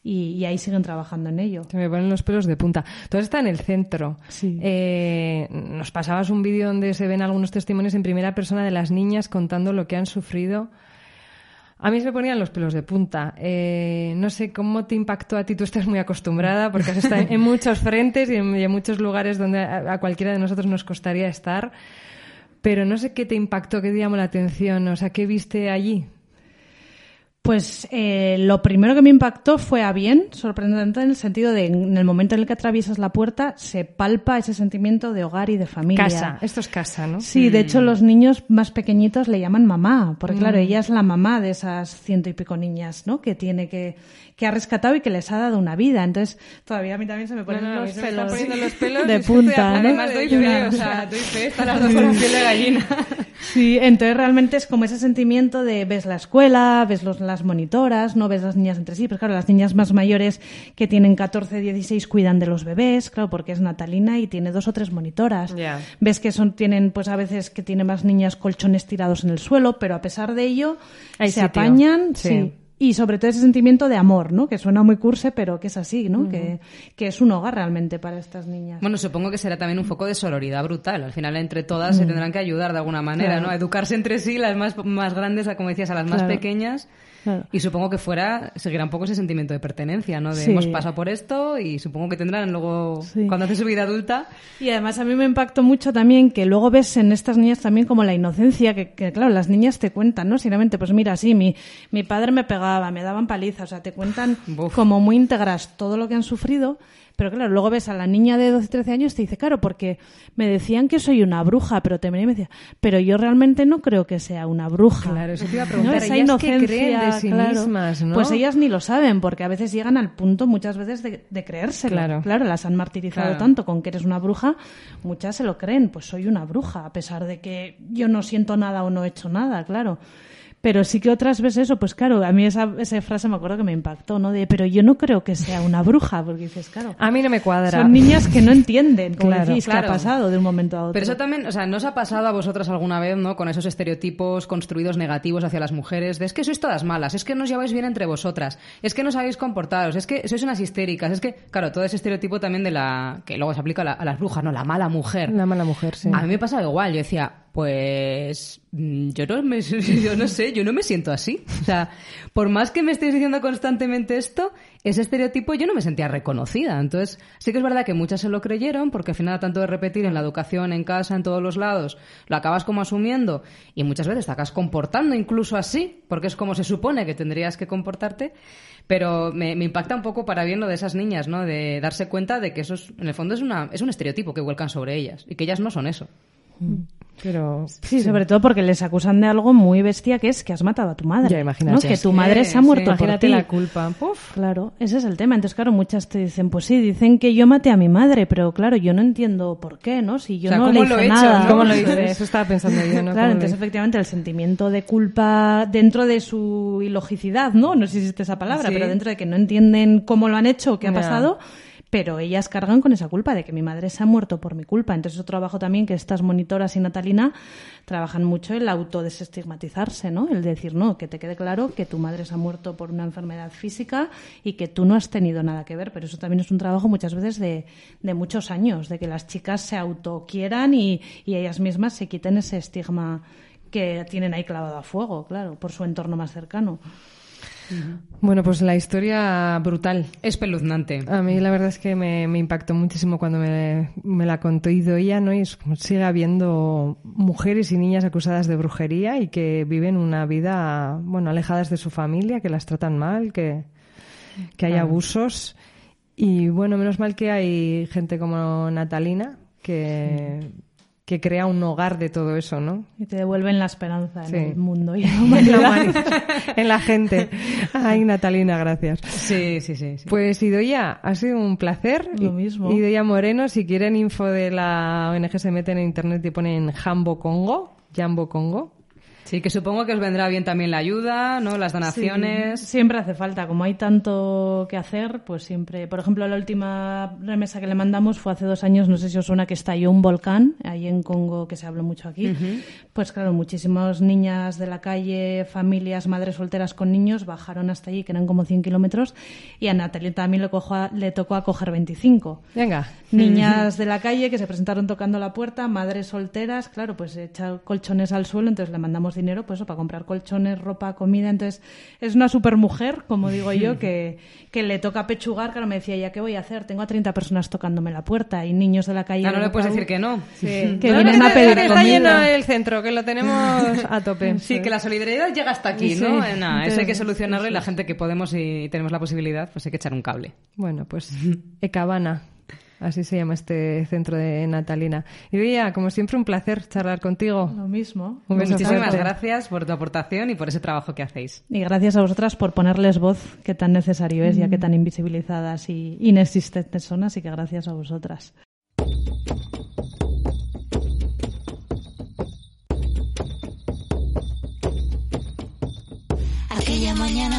y, y ahí siguen trabajando en ello. Se me ponen los pelos de punta. Todo está en el centro. Sí. Eh, nos pasabas un vídeo donde se ven algunos testimonios en primera persona de las niñas contando lo que han sufrido A mí se me ponían los pelos de punta. Eh, no sé cómo te impactó a ti, tú estás muy acostumbrada porque has estado en muchos frentes y en, y en muchos lugares donde a, a cualquiera de nosotros nos costaría estar. Pero no sé qué te impactó, qué te llamó la atención, o sea, ¿qué viste allí? Pues eh, lo primero que me impactó fue a bien, sorprendente en el sentido de en el momento en el que atraviesas la puerta se palpa ese sentimiento de hogar y de familia. Casa, esto es casa, ¿no? Sí, de hecho los niños más pequeñitos le llaman mamá, porque claro, ella es la mamá de esas ciento y pico niñas, ¿no? Que tiene que, que ha rescatado y que les ha dado una vida. Entonces, todavía a mí también se me ponen No, no, los, me pelos poniendo los pelos de estoy punta. Además doy fe, o sea, doy fe, están las dos con la piel de gallina. Sí, entonces realmente es como ese sentimiento de ves la escuela, ves los, las monitoras, no ves las niñas entre sí, pero claro, las niñas más mayores que tienen 14, 16 cuidan de los bebés, claro, porque es Natalina y tiene dos o tres monitoras. Ya. Ves que son tienen pues a veces que tiene más niñas colchones tirados en el suelo, pero a pesar de ello Hay se sitio. apañan, Sí. sí. Y sobre todo ese sentimiento de amor, ¿no? Que suena muy curse, pero que es así, ¿no? que, que es un hogar realmente para estas niñas. Bueno, supongo que será también un foco de sororidad brutal. Al final, entre todas se tendrán que ayudar de alguna manera, Claro. ¿no? A educarse entre sí, las más, más grandes, a, como decías, a las más pequeñas. Claro. Y supongo que fuera, seguirá un poco ese sentimiento de pertenencia, ¿no? De Sí. hemos pasado por esto y supongo que tendrán luego, Sí. cuando hacen su vida adulta, Y además a mí me impactó mucho también que luego ves en estas niñas también como la inocencia, que, que, claro, las niñas te cuentan, ¿no? Sinceramente, pues mira, sí, mi, mi padre me pegaba, me daban paliza, o sea, te cuentan como muy íntegras todo lo que han sufrido, pero claro, luego ves a la niña de 12, 13 años y te dice, claro, porque me decían que soy una bruja, pero te venía y me decía, pero yo realmente no creo que sea una bruja. Claro, eso te iba a ¿No? preguntar, Esa ¿ellas qué inocencia, creen de sí claro. mismas, no? Pues ellas ni lo saben, porque a veces llegan al punto muchas veces de, de creérselo. Claro. claro, las han martirizado Claro. tanto con que eres una bruja, muchas se lo creen, pues soy una bruja, a pesar de que yo no siento nada o no he hecho nada, claro. Pero sí que otras veces eso, pues claro, a mí esa, esa frase me acuerdo que me impactó, ¿no? De, pero yo no creo que sea una bruja, porque dices, claro, A mí no me cuadra. son niñas que no entienden, como Claro. decís, que Claro. ha pasado de un momento a otro. Pero eso también, o sea, ¿no os ha pasado a vosotras alguna vez, ¿no? Con esos estereotipos construidos negativos hacia las mujeres, de es que sois todas malas, es que no os lleváis bien entre vosotras, es que no sabéis comportaros, es que sois unas histéricas, es que, claro, todo ese estereotipo también de la, que luego se aplica a, la- a las brujas, ¿no? La mala mujer. La mala mujer, sí. A mí me pasaba igual, yo decía, pues mm, yo no me yo no sé, yo no me siento así. O sea, por más que me estéis diciendo constantemente esto, ese estereotipo yo no me sentía reconocida. Entonces, sí que es verdad que muchas se lo creyeron, porque al final tanto de repetir en la educación, en casa, en todos los lados, lo acabas como asumiendo y muchas veces te acabas comportando incluso así, porque es como se supone que tendrías que comportarte. Pero me, impacta un poco para bien lo de esas niñas, ¿no? De darse cuenta de que eso es, en el fondo es, una, es un estereotipo que vuelcan sobre ellas y que ellas no son eso. Pero Sí, sobre todo porque les acusan de algo muy bestia que es que has matado a tu madre. Ya, imagínate. ¿no? Que tu madre se ha muerto por imagínate ti. la culpa. Puf. Claro, ese es el tema. Entonces, claro, muchas te dicen, pues sí, dicen que yo maté a mi madre, pero claro, yo no entiendo por qué, ¿no? Si yo O sea, no ¿cómo le lo hice hecho, nada. no? ¿Cómo lo Eso hice? es. Eso estaba pensando yo, ¿no? ¿Cómo Claro, entonces efectivamente el sentimiento de culpa dentro de su ilogicidad, ¿no? No sé si existe esa palabra, pero dentro de que no entienden cómo lo han hecho, qué ha pasado, pero ellas cargan con esa culpa de que mi madre se ha muerto por mi culpa. Entonces otro trabajo también que estas monitoras y Natalina trabajan mucho el autodesestigmatizarse, ¿no? El decir, no, que te quede claro que tu madre se ha muerto por una enfermedad física y que tú no has tenido nada que ver, pero eso también es un trabajo muchas veces de, de muchos años, de que las chicas se autoquieran y, y ellas mismas se quiten ese estigma que tienen ahí clavado a fuego, claro, por su entorno más cercano. Bueno, pues la historia brutal. Espeluznante. A mí la verdad es que me, me impactó muchísimo cuando me, me la contó Idoia, ¿no? Y es sigue habiendo mujeres y niñas acusadas de brujería y que viven una vida, bueno, alejadas de su familia, que las tratan mal, que, que hay abusos. Y bueno, menos mal que hay gente como Natalina que, que crea un hogar de todo eso, ¿no? Y te devuelven la esperanza Sí. en el mundo y en la En la, humanidad. humanidad, en la gente. Ay, Natalina, gracias. Sí, sí, sí. sí. Pues Idoia, ha sido un placer. Lo mismo. Idoia Moreno, si quieren info de la ONG se meten en internet y ponen Jambo Congo, Jambo Congo. Sí, que supongo que os vendrá bien también la ayuda, ¿no? Las donaciones. Sí, siempre hace falta. Como hay tanto que hacer, pues siempre. Por ejemplo, la última remesa que le mandamos fue hace dos años, no sé si os suena, que estalló un volcán ahí en Congo, que se habla mucho aquí. Pues claro, muchísimas niñas de la calle, familias, madres solteras con niños, bajaron hasta allí, que eran como 100 kilómetros, y a Natalia también le, cojo a- le tocó acoger 25. Venga. Niñas de la calle que se presentaron tocando la puerta, madres solteras, claro, pues echar colchones al suelo, entonces le mandamos tenemos dinero pues para comprar colchones, ropa, comida. Entonces es una super mujer, como digo yo, que, que le toca pechugar. Claro, me decía, ¿ya qué voy a hacer? Tengo a 30 personas tocándome la puerta y niños de la calle. Ah, no le puedes decir que no. Que No, vienen no, a pedir está comida. lleno el centro, que lo tenemos a tope. Sí, que la solidaridad llega hasta aquí, Sí. ¿no? Eh, eso hay que solucionarlo y la gente que podemos y tenemos la posibilidad, pues hay que echar un cable. Bueno, pues Ecabana, así se llama este centro de Natalina. Y Vía, como siempre, un placer charlar contigo. Lo mismo. Un beso Muchísimas fuerte. gracias por tu aportación y por ese trabajo que hacéis. Y gracias a vosotras por ponerles voz, que tan necesario es, ya que tan invisibilizadas y inexistentes son, así que gracias a vosotras.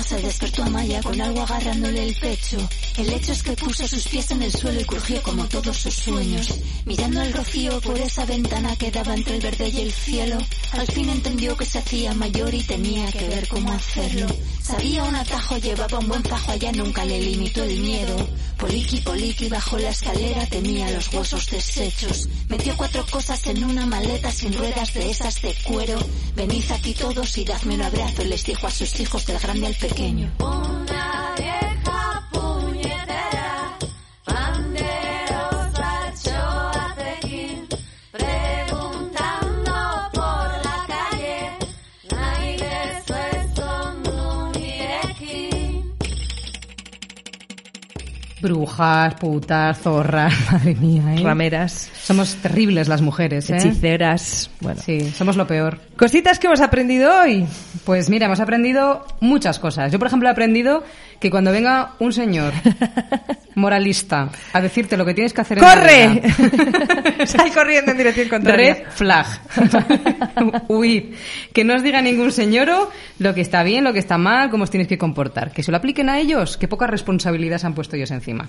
Se despertó Amaya con algo agarrándole el pecho. El hecho es que puso sus pies en el suelo y crujió como todos sus sueños. Mirando el rocío por esa ventana que daba entre el verde y el cielo, al fin entendió que se hacía mayor y tenía que ver cómo hacerlo. Sabía un atajo, llevaba un buen fajo, allá nunca le limitó el miedo. Poliqui, poliqui, bajo la escalera tenía los huesos deshechos. Metió cuatro cosas en una maleta sin ruedas de esas de cuero. Venid aquí todos y dadme un abrazo, les dijo a sus hijos del grande al. Una vieja puñetera, banderos a tequín, preguntando por la calle, naire sueso nuirekin. Brujas, putas, zorras, madre mía, ¿eh? Rameras, Somos terribles las mujeres, ¿eh? hechiceras. Bueno, Sí, somos lo peor. cositas que hemos aprendido hoy. Pues mira, hemos aprendido muchas cosas. Yo, por ejemplo, he aprendido que cuando venga un señor moralista a decirte lo que tienes que hacer en ¡Corre! Sal corriendo en dirección contraria. Red flag. Huid. Que no os diga ningún señoro lo que está bien, lo que está mal, cómo os tienes que comportar. Que se lo apliquen a ellos. Qué poca responsabilidad se han puesto ellos encima.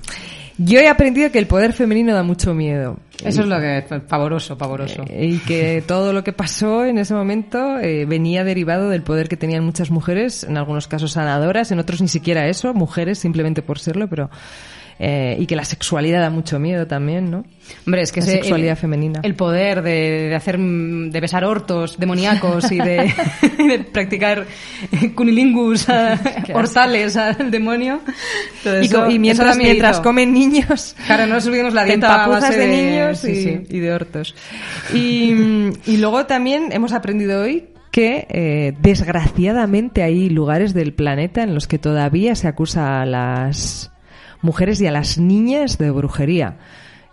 Yo he aprendido que el poder femenino da mucho miedo. Eso es lo que es pavoroso, pavoroso. Eh, Y que todo lo que pasó en ese momento eh, venía derivado del poder que tenían muchas mujeres, en algunos casos sanadoras, en otros ni siquiera eso, mujeres simplemente por serlo, pero eh, y que la sexualidad da mucho miedo también, ¿no? Hombre, es que la sexualidad el, femenina. El poder de, de hacer, de besar hortos demoníacos y de, de practicar cunilingus, a- hortales al demonio. Todo y, eso- mientras, comen niños, Claro, no nos olvidemos la dieta a de, de- niños y, sí. y de hortos. Y, y luego también hemos aprendido hoy que eh, desgraciadamente hay lugares del planeta en los que todavía se acusa a las mujeres y a las niñas de brujería.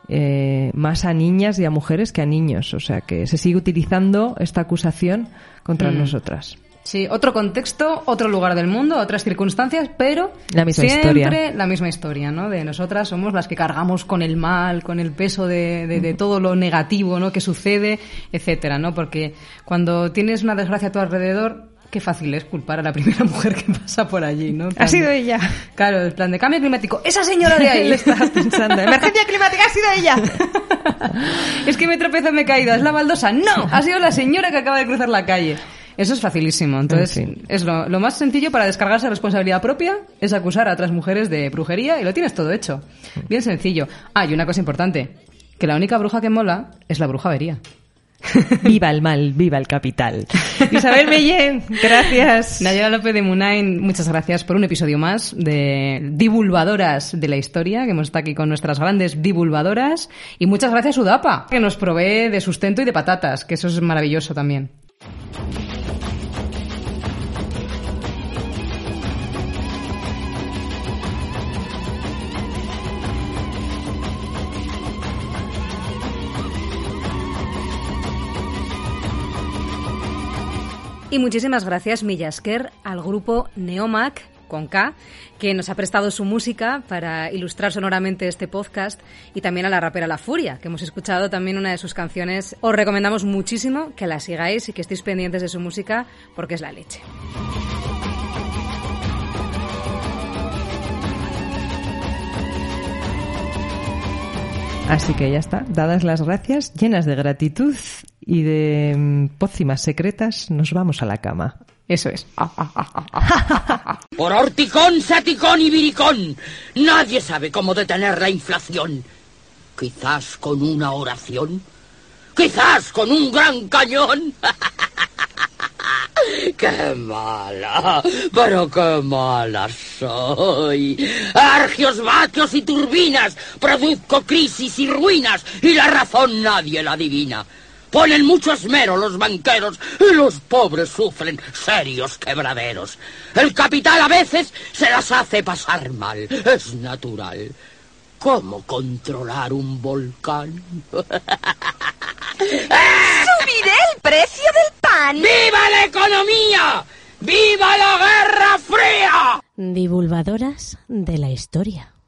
Eh, más a niñas y a mujeres que a niños. O sea que se sigue utilizando esta acusación contra Mm. nosotras. Sí, otro contexto, otro lugar del mundo, otras circunstancias, pero La misma siempre historia. la misma historia, ¿no? De nosotras somos las que cargamos con el mal, con el peso de, de- de todo lo negativo, ¿no? Que sucede, etcétera, ¿no? Porque cuando tienes una desgracia a tu alrededor, qué fácil es culpar a la primera mujer que pasa por allí, ¿no? Ha sido de- ella. Claro, el plan de cambio climático. ¡Esa señora de ahí! Le estabas pensando. Emergencia climática ha sido ella. es que me tropiezo, me he caído. ¿Es la baldosa? ¡No! Ha sido la señora que acaba de cruzar la calle. Eso es facilísimo. Entonces, En fin. es lo, lo más sencillo para descargarse responsabilidad propia es acusar a otras mujeres de brujería y lo tienes todo hecho. Bien sencillo. Ah, y una cosa importante. Que la única bruja que mola es la bruja avería. Viva el mal, viva el capital. Isabel Mellén, gracias. Nayara López de Munain, muchas gracias por un episodio más de Divulgadoras de la Historia, que hemos estado aquí con nuestras grandes divulgadoras. Y muchas gracias Udapa, que nos provee de sustento y de patatas, que eso es maravilloso también. Y muchísimas gracias, Millasker, al grupo Neomac, con K, que nos ha prestado su música para ilustrar sonoramente este podcast, y también a la rapera La Furia, que hemos escuchado también una de sus canciones. Os recomendamos muchísimo que la sigáis y que estéis pendientes de su música, porque es la leche. Así que ya está, dadas las gracias, llenas de gratitud y de mm, pócimas secretas, nos vamos a la cama. Eso es. Por horticón, saticón y viricón, nadie sabe cómo detener la inflación. Quizás con una oración, quizás con un gran cañón. ¡Qué mala! ¡Pero qué mala soy! Argios, vatios y turbinas, produzco crisis y ruinas, y la razón nadie la adivina. Ponen mucho esmero los banqueros y los pobres sufren serios quebraderos. El capital a veces se las hace pasar mal, es natural. ¿Cómo controlar un volcán? ¡Subiré el precio del pan! ¡Viva la economía! ¡Viva la Guerra Fría! Divulgadoras de la historia.